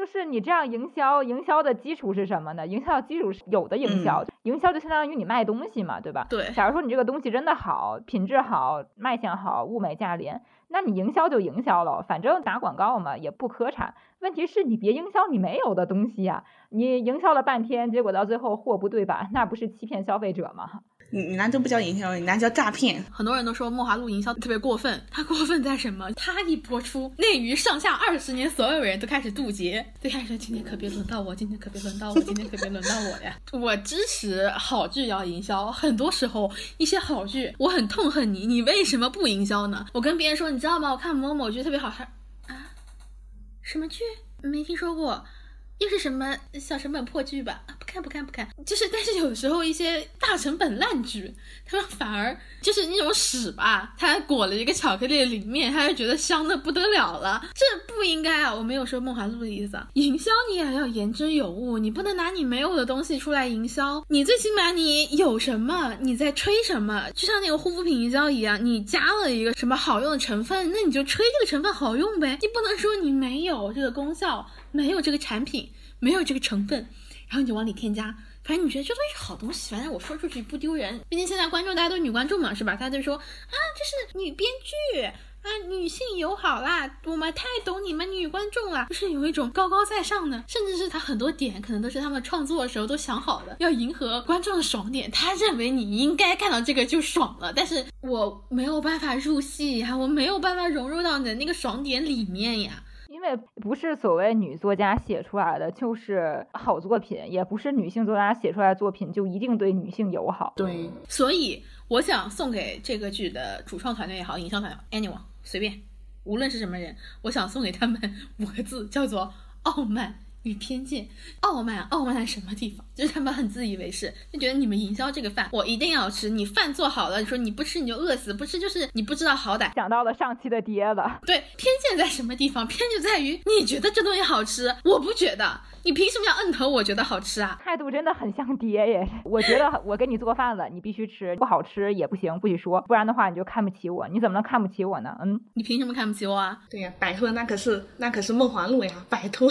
就是你这样营销，营销的基础是什么呢？营销的基础是有的营销，营销就相当于你卖东西嘛，对吧？对。假如说你这个东西真的好，品质好，卖相好，物美价廉，那你营销就营销了，反正打广告嘛，也不可产。问题是你别营销你没有的东西呀，你营销了半天，结果到最后货不对版，那不是欺骗消费者吗？你你那就不叫营销，你那叫诈骗。很多人都说《梦华录》营销特别过分，它过分在什么？它一播出，内娱上下二十年，所有人都开始渡劫，最开始说今天可别轮到我，今天可别轮到我，今天可别轮到我呀！我支持好剧要营销，很多时候一些好剧，我很痛恨你，你为什么不营销呢？我跟别人说，你知道吗？我看某某剧特别好看啊，什么剧？没听说过。又是什么小成本破剧吧？不看不看不看，就是但是有时候一些大成本烂剧，他们反而就是那种屎吧，他裹了一个巧克力的里面，他就觉得香的不得了了。这不应该啊！我没有说梦华录的意思啊。营销你也要言之有物，你不能拿你没有的东西出来营销。你最起码你有什么，你在吹什么？就像那个护肤品营销一样，你加了一个什么好用的成分，那你就吹这个成分好用呗。你不能说你没有这个功效。没有这个产品，没有这个成分，然后你就往里添加。反正你觉得这东西是好东西，反正我说出去不丢人。毕竟现在观众大家都女观众嘛，是吧？他就说啊，这是女编剧啊，女性友好啦，我们太懂你们女观众了，就是有一种高高在上的，甚至是他很多点可能都是他们创作的时候都想好的，要迎合观众的爽点。他认为你应该看到这个就爽了，但是我没有办法入戏呀，我没有办法融入到你的那个爽点里面呀。因为不是所谓女作家写出来的就是好作品，也不是女性作家写出来的作品就一定对女性友好。对，所以我想送给这个剧的主创团队也好，营销团队，anyone 随便，无论是什么人，我想送给他们五个字，叫做傲慢与偏见，傲慢，傲慢在什么地方？就是他们很自以为是，就觉得你们营销这个饭，我一定要吃。你饭做好了，你说你不吃你就饿死，不吃就是你不知道好歹。想到了上期的爹了，对，偏见在什么地方？偏就在于你觉得这东西好吃，我不觉得。你凭什么要摁头？我觉得好吃啊！态度真的很像爹耶！我觉得我给你做饭了，你必须吃，不好吃也不行，不许说，不然的话你就看不起我。你怎么能看不起我呢？嗯，你凭什么看不起我啊？对呀，摆脱那可是那可是梦华录呀，摆脱。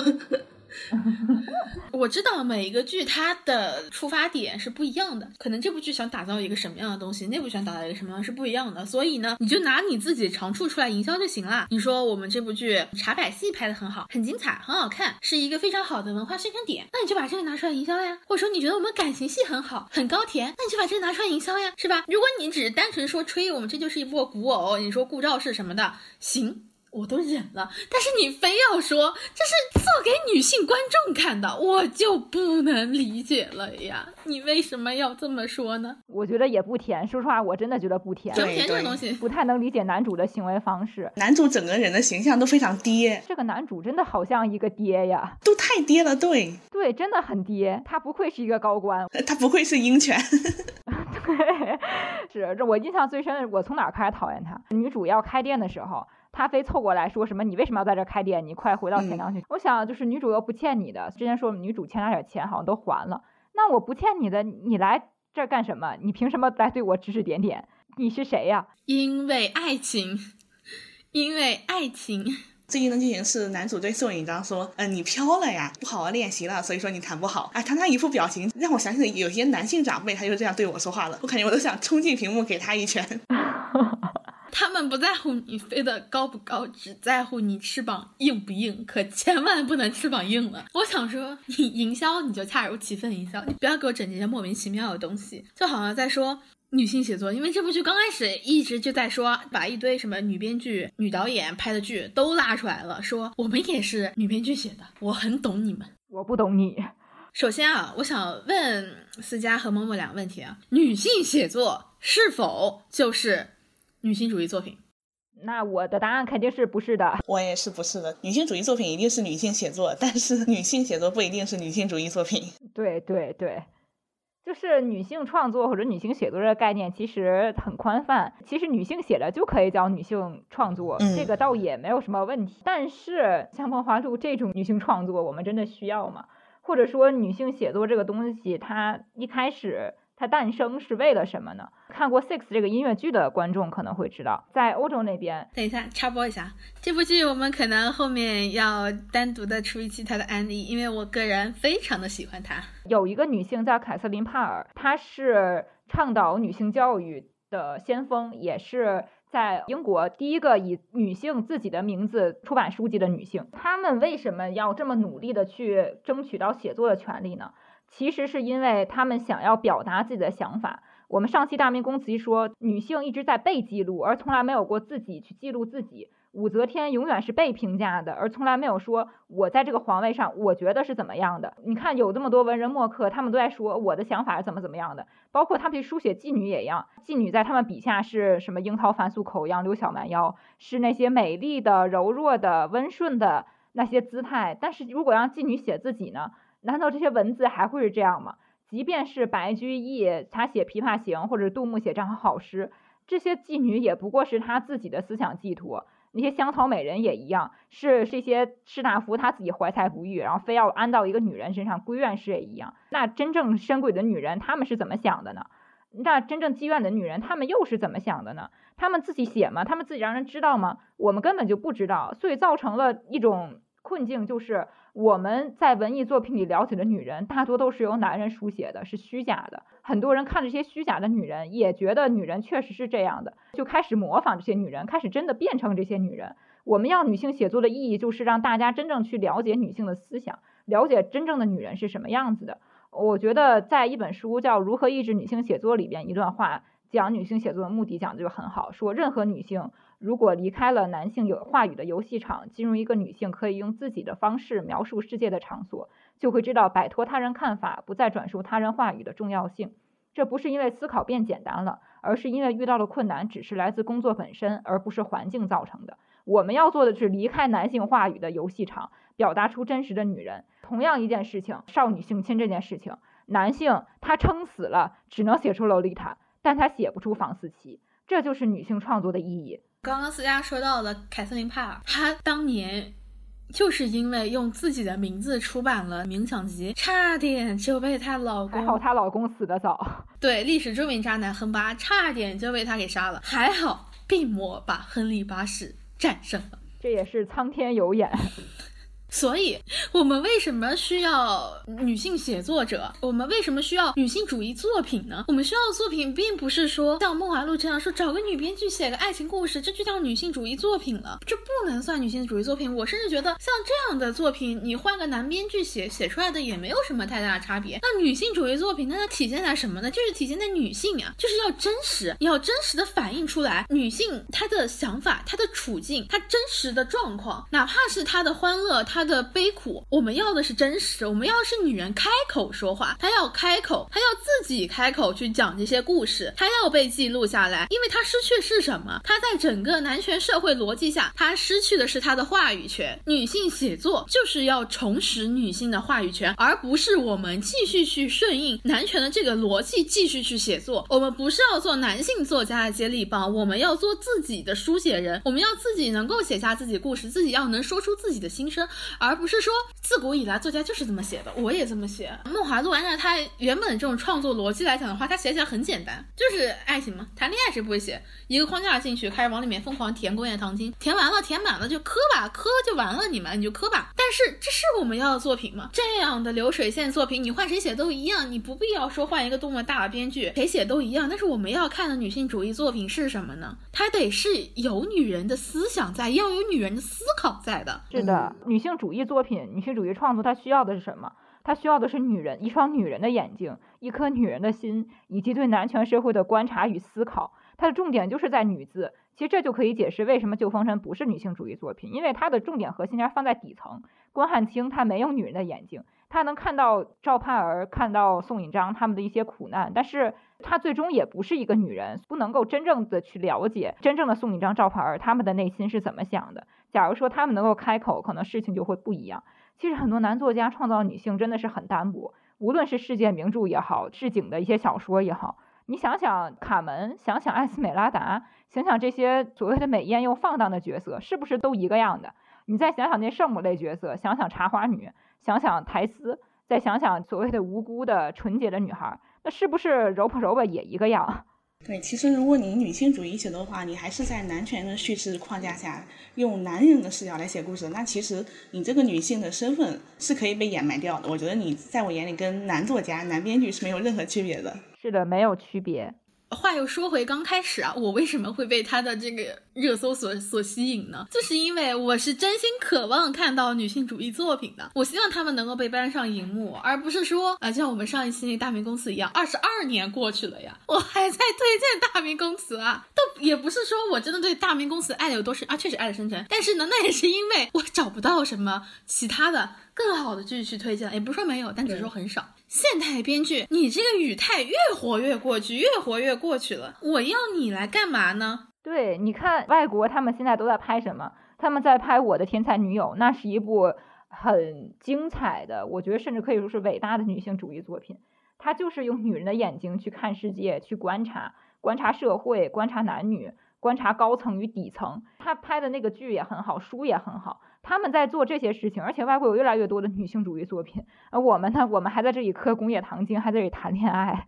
我知道每一个剧它的出发点是不一样的，可能这部剧想打造一个什么样的东西，那部想打造一个什么样是不一样的。所以呢，你就拿你自己长处出来营销就行了。你说我们这部剧茶百戏拍的很好，很精彩，很好看，是一个非常好的文化宣传点，那你就把这个拿出来营销呀。或者说你觉得我们感情戏很好，很高甜，那你就把这个拿出来营销呀，是吧？如果你只是单纯说吹我们这就是一部古偶，你说顾兆是什么的，行。我都忍了，但是你非要说这是做给女性观众看的，我就不能理解了呀！你为什么要这么说呢？我觉得也不甜，说实话，我真的觉得不甜。甜不甜这个东西，不太能理解男主的行为方式。男主整个人的形象都非常爹，这个男主真的好像一个爹呀，都太爹了，对对，真的很爹。他不愧是一个高官，他不愧是鹰犬。对，是这我印象最深的，我从哪儿开始讨厌他？女主要开店的时候。他非凑过来说什么？你为什么要在这开店？你快回到钱塘去！我想就是女主又不欠你的，之前说女主欠他点钱，好像都还了。那我不欠你的，你来这儿干什么？你凭什么来对我指指点点？你是谁呀？因为爱情，因为爱情。最近的剧情是男主对宋引章说：“嗯，你飘了呀，不好好练习了，所以说你弹不好。”哎，他那一副表情让我想起了有些男性长辈，他就这样对我说话了。我感觉我都想冲进屏幕给他一拳。他们不在乎你飞得高不高，只在乎你翅膀硬不硬。可千万不能翅膀硬了。我想说，你营销你就恰如其分营销，你不要给我整这些莫名其妙的东西。就好像在说女性写作，因为这部剧刚开始一直就在说，把一堆什么女编剧、女导演拍的剧都拉出来了，说我们也是女编剧写的，我很懂你们，我不懂你。首先啊，我想问思佳和默默两个问题啊，女性写作是否就是？女性主义作品，那我的答案肯定是不是的。我也是不是的。女性主义作品一定是女性写作，但是女性写作不一定是女性主义作品。对对对，就是女性创作或者女性写作这个概念其实很宽泛。其实女性写的就可以叫女性创作，这个倒也没有什么问题。但是像《梦华录》这种女性创作，我们真的需要吗？或者说女性写作这个东西，它一开始？它诞生是为了什么呢？看过《Six》这个音乐剧的观众可能会知道，在欧洲那边。等一下，插播一下，这部剧我们可能后面要单独的出一期它的案例，因为我个人非常的喜欢它。有一个女性叫凯瑟琳·帕尔，她是倡导女性教育的先锋，也是在英国第一个以女性自己的名字出版书籍的女性。她们为什么要这么努力的去争取到写作的权利呢？其实是因为他们想要表达自己的想法。我们上期大明宫词说，女性一直在被记录，而从来没有过自己去记录自己。武则天永远是被评价的，而从来没有说我在这个皇位上，我觉得是怎么样的。你看，有这么多文人墨客，他们都在说我的想法是怎么怎么样的。包括他们去书写妓女也一样，妓女在他们笔下是什么樱桃反素口，杨柳小蛮腰，是那些美丽的、柔弱的、温顺的那些姿态。但是如果让妓女写自己呢？难道这些文字还会是这样吗？即便是白居易他写《琵琶行》，或者杜牧写这样好诗，这些妓女也不过是他自己的思想寄托。那些香草美人也一样，是这些士大夫他自己怀才不遇，然后非要安到一个女人身上。闺怨士也一样。那真正深闺的女人，她们是怎么想的呢？那真正妓院的女人，她们又是怎么想的呢？她们自己写吗？她们自己让人知道吗？我们根本就不知道，所以造成了一种困境，就是。我们在文艺作品里了解的女人，大多都是由男人书写的，是虚假的。很多人看这些虚假的女人，也觉得女人确实是这样的，就开始模仿这些女人，开始真的变成这些女人。我们要女性写作的意义，就是让大家真正去了解女性的思想，了解真正的女人是什么样子的。我觉得在一本书叫《如何抑制女性写作》里边，一段话讲女性写作的目的讲的就很好，说任何女性。如果离开了男性有话语的游戏场，进入一个女性可以用自己的方式描述世界的场所，就会知道摆脱他人看法，不再转述他人话语的重要性。这不是因为思考变简单了，而是因为遇到的困难只是来自工作本身，而不是环境造成的。我们要做的是离开男性话语的游戏场，表达出真实的女人。同样一件事情，少女性侵这件事情，男性他撑死了只能写出洛丽塔，但他写不出房思琪，这就是女性创作的意义。刚刚思佳说到了凯瑟琳·帕尔，她当年就是因为用自己的名字出版了冥想集，差点就被她老公，还好她老公死得早，对历史著名渣男亨巴差点就被她给杀了，还好病魔把亨利八世战胜了，这也是苍天有眼。所以，我们为什么需要女性写作者？我们为什么需要女性主义作品呢？我们需要的作品，并不是说像《梦华录》这样说找个女编剧写个爱情故事，这就叫女性主义作品了。这不能算女性主义作品。我甚至觉得，像这样的作品，你换个男编剧写，写出来的也没有什么太大的差别。那女性主义作品，那它体现在什么呢？就是体现在女性啊，就是要真实，要真实的反映出来女性她的想法、她的处境、她真实的状况，哪怕是她的欢乐、她。她的悲苦，我们要的是真实。我们要的是女人开口说话，她要开口，她要自己开口去讲这些故事，她要被记录下来，因为她失去是什么？她在整个男权社会逻辑下，她失去的是她的话语权。女性写作就是要重拾女性的话语权，而不是我们继续去顺应男权的这个逻辑继续去写作。我们不是要做男性作家的接力棒，我们要做自己的书写人，我们要自己能够写下自己故事，自己要能说出自己的心声。而不是说自古以来作家就是这么写的，我也这么写。梦华录按照他原本的这种创作逻辑来讲的话，他写起来很简单，就是爱情嘛，谈恋爱谁不会写？一个框架进去，开始往里面疯狂填工业糖精，填完了，填满了就磕吧，磕就完了，你们你就磕吧。但是这是我们要的作品吗？这样的流水线作品，你换谁写都一样，你不必要说换一个多么大的编剧，谁写都一样。但是我们要看的女性主义作品是什么呢？它得是有女人的思想在，要有女人的思考在的。是的，女性。主义作品、女性主义创作，它需要的是什么？它需要的是女人，一双女人的眼睛，一颗女人的心，以及对男权社会的观察与思考。它的重点就是在“女”字。其实这就可以解释为什么《旧风尘》不是女性主义作品，因为它的重点核心点放在底层。关汉卿他没有女人的眼睛，他能看到赵盼儿、看到宋引章他们的一些苦难，但是她最终也不是一个女人，不能够真正的去了解真正的宋引章、赵盼儿他们的内心是怎么想的。假如说他们能够开口，可能事情就会不一样。其实很多男作家创造女性真的是很单薄，无论是世界名著也好，置景的一些小说也好。你想想卡门，想想艾斯美拉达，想想这些所谓的美艳又放荡的角色，是不是都一个样的？你再想想那圣母类角色，想想茶花女，想想苔丝，再想想所谓的无辜的纯洁的女孩，那是不是揉吧揉吧也一个样？对，其实如果你女性主义写的话，你还是在男权的叙事框架下，用男人的视角来写故事，那其实你这个女性的身份是可以被掩埋掉的。我觉得你在我眼里跟男作家、男编剧是没有任何区别的。是的，没有区别。话又说回刚开始啊，我为什么会被他的这个热搜所所吸引呢？就是因为我是真心渴望看到女性主义作品的，我希望他们能够被搬上荧幕，而不是说啊，像我们上一期那大明宫词一样，二十二年过去了呀，我还在推荐大明宫词啊，都也不是说我真的对大明宫词爱的有多深啊，确实爱的深沉，但是呢，那也是因为我找不到什么其他的。更好的剧去推荐，也不是说没有，但只是说很少。现代编剧，你这个语态越活越过去，越活越过去了。我要你来干嘛呢？对，你看外国他们现在都在拍什么？他们在拍《我的天才女友》，那是一部很精彩的，我觉得甚至可以说是伟大的女性主义作品。它就是用女人的眼睛去看世界，去观察、观察社会、观察男女、观察高层与底层。他拍的那个剧也很好，书也很好。他们在做这些事情，而且外国有越来越多的女性主义作品，而我们呢，我们还在这里磕工业糖精，还在这里谈恋爱。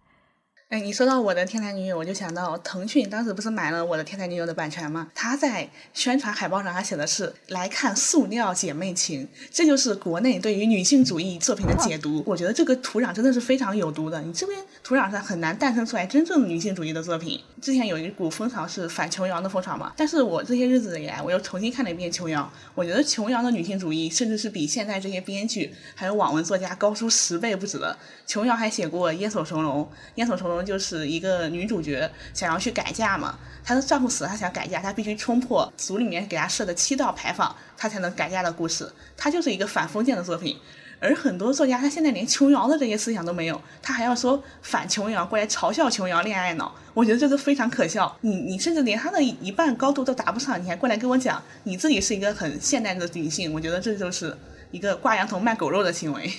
哎，你说到我的天才女友，我就想到腾讯当时不是买了我的天才女友的版权吗？他在宣传海报上还写的是来看塑料姐妹情，这就是国内对于女性主义作品的解读。我觉得这个土壤真的是非常有毒的，你这边土壤上很难诞生出来真正的女性主义的作品。之前有一股风潮是反琼瑶的风潮嘛，但是我这些日子以来，我又重新看了一遍琼瑶，我觉得琼瑶的女性主义甚至是比现在这些编剧还有网文作家高出十倍不止的。琼瑶还写过《烟锁重楼》，《烟锁重楼》就是一个女主角想要去改嫁嘛，她的丈夫死了，她想改嫁，她必须冲破组里面给她设的七道牌坊，她才能改嫁的故事。她就是一个反封建的作品，而很多作家他现在连琼瑶的这些思想都没有，他还要说反琼瑶过来嘲笑琼瑶恋爱脑，我觉得这个非常可笑。你你甚至连他的一半高度都达不上，你还过来跟我讲你自己是一个很现代的女性，我觉得这就是一个挂羊头卖狗肉的行为。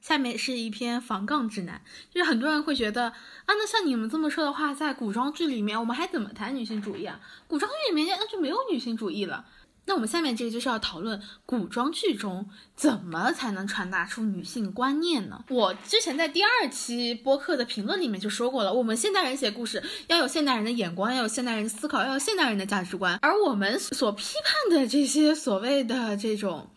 下面是一篇防杠指南，就是很多人会觉得啊，那像你们这么说的话，在古装剧里面，我们还怎么谈女性主义啊？古装剧里面那就没有女性主义了。那我们下面这个就是要讨论古装剧中怎么才能传达出女性观念呢？我之前在第二期播客的评论里面就说过了，我们现代人写故事要有现代人的眼光，要有现代人思考，要有现代人的价值观，而我们所批判的这些所谓的这种。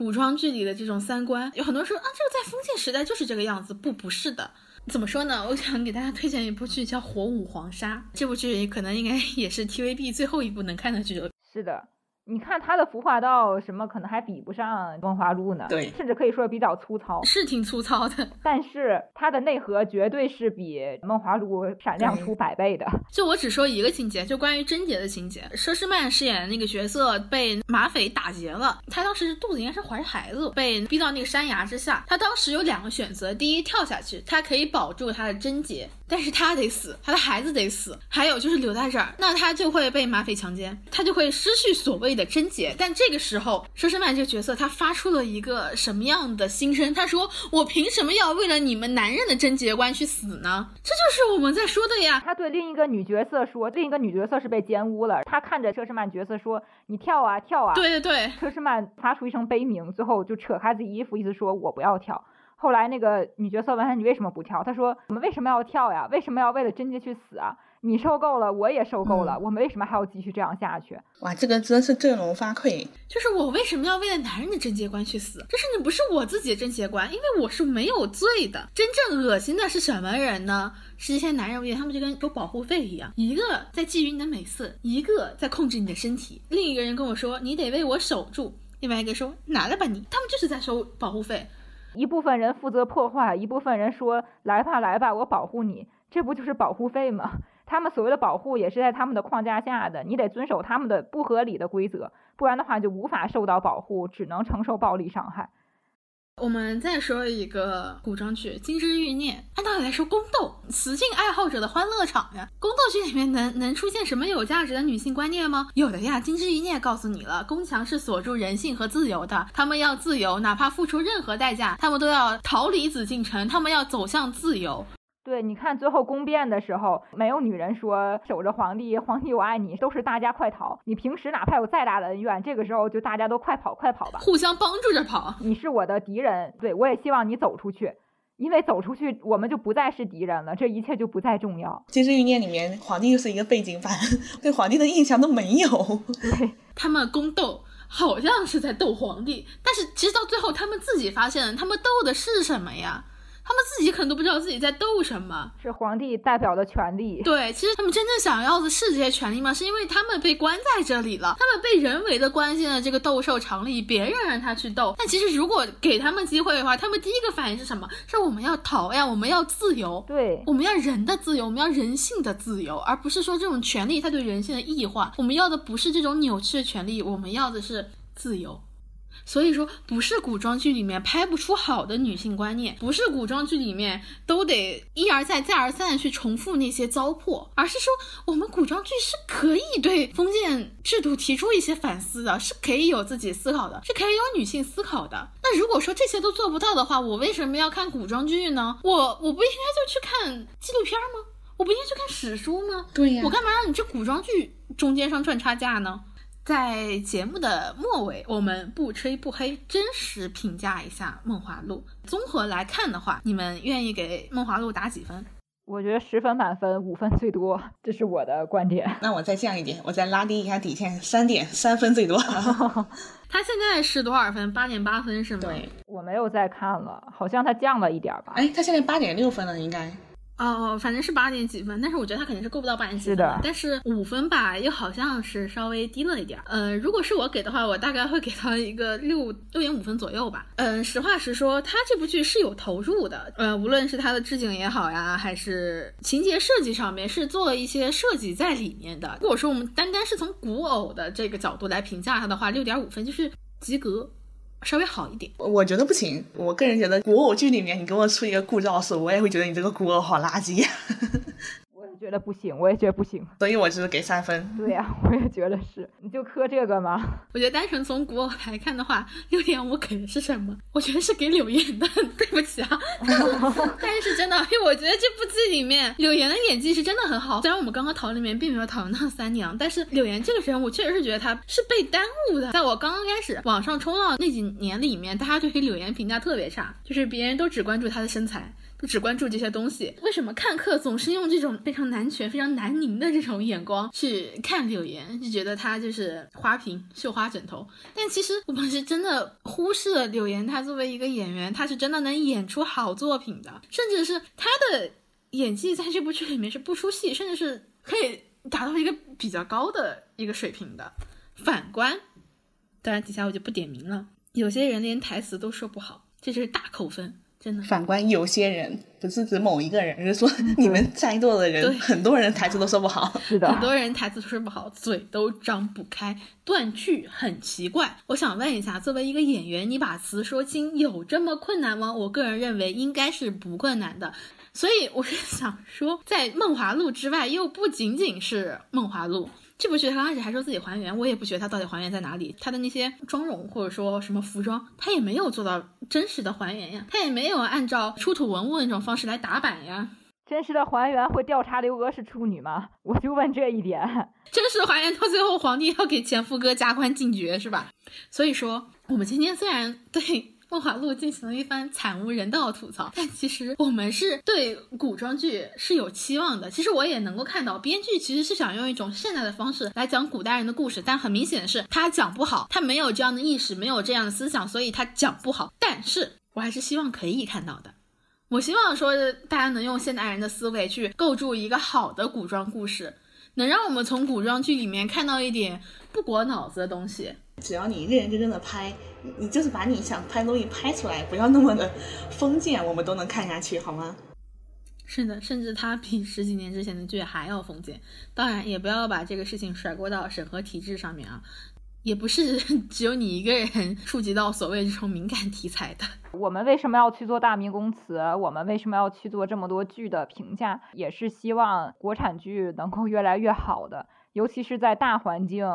古装剧里的这种三观，有很多人说啊，这个在封建时代就是这个样子。不，不是的。怎么说呢？我想给大家推荐一部剧，叫《火舞黄沙》。这部剧可能应该也是 TVB 最后一部能看的剧了。是的。你看他的服化道什么可能还比不上梦华录呢？对，甚至可以说比较粗糙，是挺粗糙的。但是它的内核绝对是比梦华录闪亮出百倍的。就我只说一个情节，就关于贞洁的情节。佘诗曼饰演的那个角色被马匪打劫了，她当时肚子应该是怀着孩子，被逼到那个山崖之下。她当时有两个选择：第一，跳下去，她可以保住她的贞洁，但是她得死，她的孩子得死；还有就是留在这儿，那她就会被马匪强奸，她就会失去所谓的。的贞洁，但这个时候，佘诗曼这个角色，他发出了一个什么样的心声？他说：“我凭什么要为了你们男人的贞洁观去死呢？”这就是我们在说的呀。他对另一个女角色说，另一个女角色是被奸污了。他看着佘诗曼角色说：“你跳啊跳啊！”对对对，佘诗曼发出一声悲鸣，最后就扯开自己衣服，意思说我不要跳。后来那个女角色问他：“你为什么不跳？”他说：“我们为什么要跳呀？为什么要为了贞洁去死啊？”你受够了，我也受够了，我们为什么还要继续这样下去？哇，这个真是振聋发聩。就是我为什么要为了男人的贞洁观去死？这是你不是我自己的贞洁观，因为我是没有罪的。真正恶心的是什么人呢？是这些男人，我觉得他们就跟收保护费一样，一个在觊觎你的美色，一个在控制你的身体，另一个人跟我说你得为我守住，另外一个说拿来吧你，他们就是在收保护费。一部分人负责破坏，一部分人说来吧来吧，我保护你，这不就是保护费吗？他们所谓的保护也是在他们的框架下的，你得遵守他们的不合理的规则，不然的话就无法受到保护，只能承受暴力伤害。我们再说一个古装剧《金枝欲孽》，按道理来说，宫斗，雌竞爱好者的欢乐场呀。宫斗剧里面能能出现什么有价值的女性观念吗？有的呀，《金枝欲孽》告诉你了，宫墙是锁住人性和自由的，他们要自由，哪怕付出任何代价，他们都要逃离紫禁城，他们要走向自由。对，你看最后宫变的时候，没有女人说守着皇帝，皇帝我爱你，都是大家快逃。你平时哪怕有再大的恩怨，这个时候就大家都快跑，快跑吧，互相帮助着跑。你是我的敌人，对我也希望你走出去，因为走出去我们就不再是敌人了，这一切就不再重要。《金枝欲孽》里面，皇帝就是一个背景板，对皇帝的印象都没有。对 他们宫斗好像是在斗皇帝，但是其实到最后他们自己发现，他们斗的是什么呀？他们自己可能都不知道自己在斗什么，是皇帝代表的权利。对，其实他们真正想要的是这些权利吗？是因为他们被关在这里了，他们被人为的关进了这个斗兽场里，别人让他去斗。但其实如果给他们机会的话，他们第一个反应是什么？是我们要逃呀，我们要自由，对，我们要人的自由，我们要人性的自由，而不是说这种权利它对人性的异化。我们要的不是这种扭曲的权利，我们要的是自由。所以说，不是古装剧里面拍不出好的女性观念，不是古装剧里面都得一而再、再而三的去重复那些糟粕，而是说我们古装剧是可以对封建制度提出一些反思的，是可以有自己思考的，是可以有女性思考的。那如果说这些都做不到的话，我为什么要看古装剧呢？我我不应该就去看纪录片吗？我不应该去看史书吗？对呀，我干嘛让你这古装剧中间商赚差价呢？在节目的末尾，我们不吹不黑，真实评价一下《梦华录》。综合来看的话，你们愿意给《梦华录》打几分？我觉得十分满分，五分最多，这是我的观点。那我再降一点，我再拉低一下底线，三点三分最多。他现在是多少分？八点八分是吗？对，我没有再看了，好像他降了一点吧？哎，他现在八点六分了，应该。哦，反正是八点几分，但是我觉得他肯定是够不到八点几分的。但是五分吧，又好像是稍微低了一点。呃，如果是我给的话，我大概会给到一个六六点五分左右吧。嗯，实话实说，他这部剧是有投入的。呃，无论是他的置景也好呀，还是情节设计上面，是做了一些设计在里面的。如果说我们单单是从古偶的这个角度来评价他的话，六点五分就是及格。稍微好一点，我觉得不行。我个人觉得古偶剧里面，你给我出一个故障是，我也会觉得你这个古偶好垃圾。我觉觉得不行，我也觉得不行。所以我只是给三分。对呀、我也觉得是。你就磕这个吗？我觉得单纯从古偶来看的话，六点五给的是什么？我觉得是给柳岩的。对不起啊，但是真的，因为我觉得这部剧里面柳岩的演技是真的很好。虽然我们刚刚讨论里面并没有讨论到三娘，但是柳岩这个人，物确实是觉得她是被耽误的。在我刚刚开始网上冲浪那几年里面，大家对于柳岩评价特别差，就是别人都只关注她的身材。就只关注这些东西，为什么看客总是用这种非常男权、非常男凝的这种眼光去看柳岩，就觉得她就是花瓶、绣花枕头？但其实我们是真的忽视了柳岩，她作为一个演员，她是真的能演出好作品的，甚至是她的演技在这部剧里面是不出戏，甚至是可以达到一个比较高的一个水平的。反观，当然底下我就不点名了，有些人连台词都说不好，这就是大扣分。真的，反观有些人，不是指某一个人，是说 你们在座的人，很多人台词都说不好。是的，很多人台词说不好，嘴都张不开，断句很奇怪。我想问一下，作为一个演员，你把词说清有这么困难吗？我个人认为应该是不困难的。所以我是想说，在《梦华录》之外，又不仅仅是《梦华录》。这部剧他刚开始还说自己还原，我也不觉得他到底还原在哪里。他的那些妆容或者说什么服装，他也没有做到真实的还原呀，他也没有按照出土文物那种方式来打版呀。真实的还原会调查刘娥是处女吗？我就问这一点。真实还原到最后，皇帝要给前夫哥加官进爵是吧？所以说，我们今天虽然对。《梦华录》进行了一番惨无人道的吐槽，但其实我们是对古装剧是有期望的。其实我也能够看到，编剧其实是想用一种现代的方式来讲古代人的故事，但很明显的是他讲不好，他没有这样的意识，没有这样的思想，所以他讲不好。但是我还是希望可以看到的，我希望说大家能用现代人的思维去构筑一个好的古装故事，能让我们从古装剧里面看到一点不裹脑子的东西。只要你认认真真的拍，你就是把你想拍东西拍出来，不要那么的封建，我们都能看下去，好吗？是的，甚至它比十几年之前的剧还要封建。当然，也不要把这个事情甩锅到审核体制上面啊，也不是只有你一个人触及到所谓这种敏感题材的。我们为什么要去做大明宫词？我们为什么要去做这么多剧的评价？也是希望国产剧能够越来越好的。尤其是在大环境、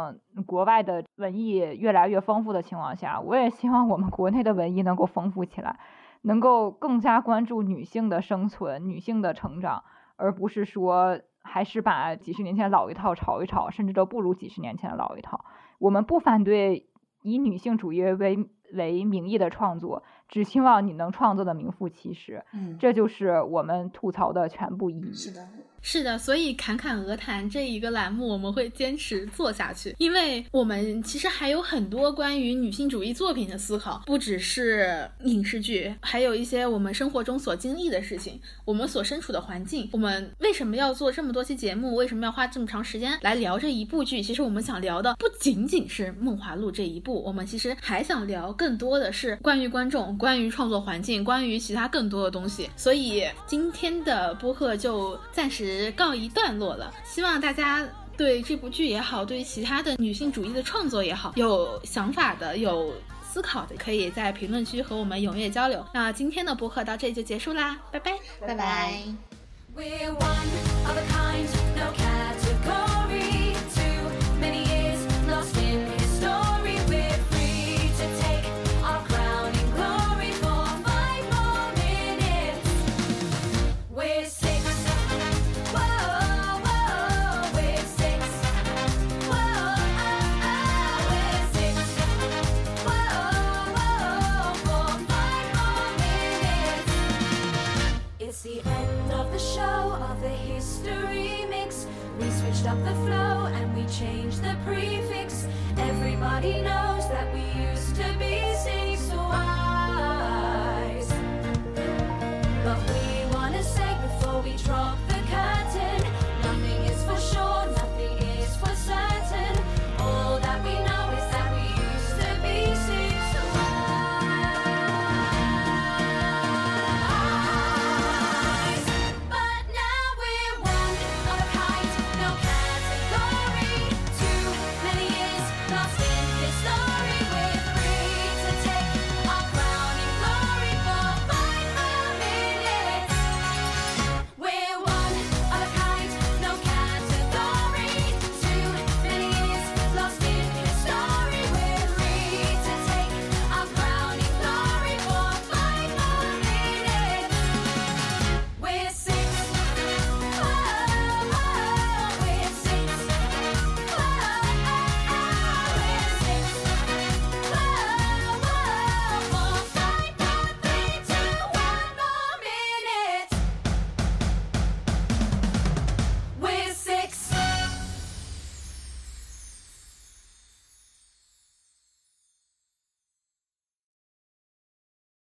国外的文艺越来越丰富的情况下，我也希望我们国内的文艺能够丰富起来，能够更加关注女性的生存、女性的成长，而不是说还是把几十年前老一套炒一炒，甚至都不如几十年前的老一套。我们不反对以女性主义为为名义的创作，只希望你能创作的名副其实。嗯，这就是我们吐槽的全部意义。是的。是的，所以侃侃鹅谈这一个栏目我们会坚持做下去，因为我们其实还有很多关于女性主义作品的思考，不只是影视剧，还有一些我们生活中所经历的事情，我们所身处的环境，我们为什么要做这么多期节目，为什么要花这么长时间来聊这一部剧？其实我们想聊的不仅仅是《梦华录》这一部，我们其实还想聊更多的是关于观众、关于创作环境、关于其他更多的东西。所以今天的播客就暂时。告一段落了，希望大家对这部剧也好，对其他的女性主义的创作也好，有想法的、有思考的，可以在评论区和我们踊跃交流。那今天的播客到这里就结束啦，拜拜，拜拜。The prefix. Everybody knows that we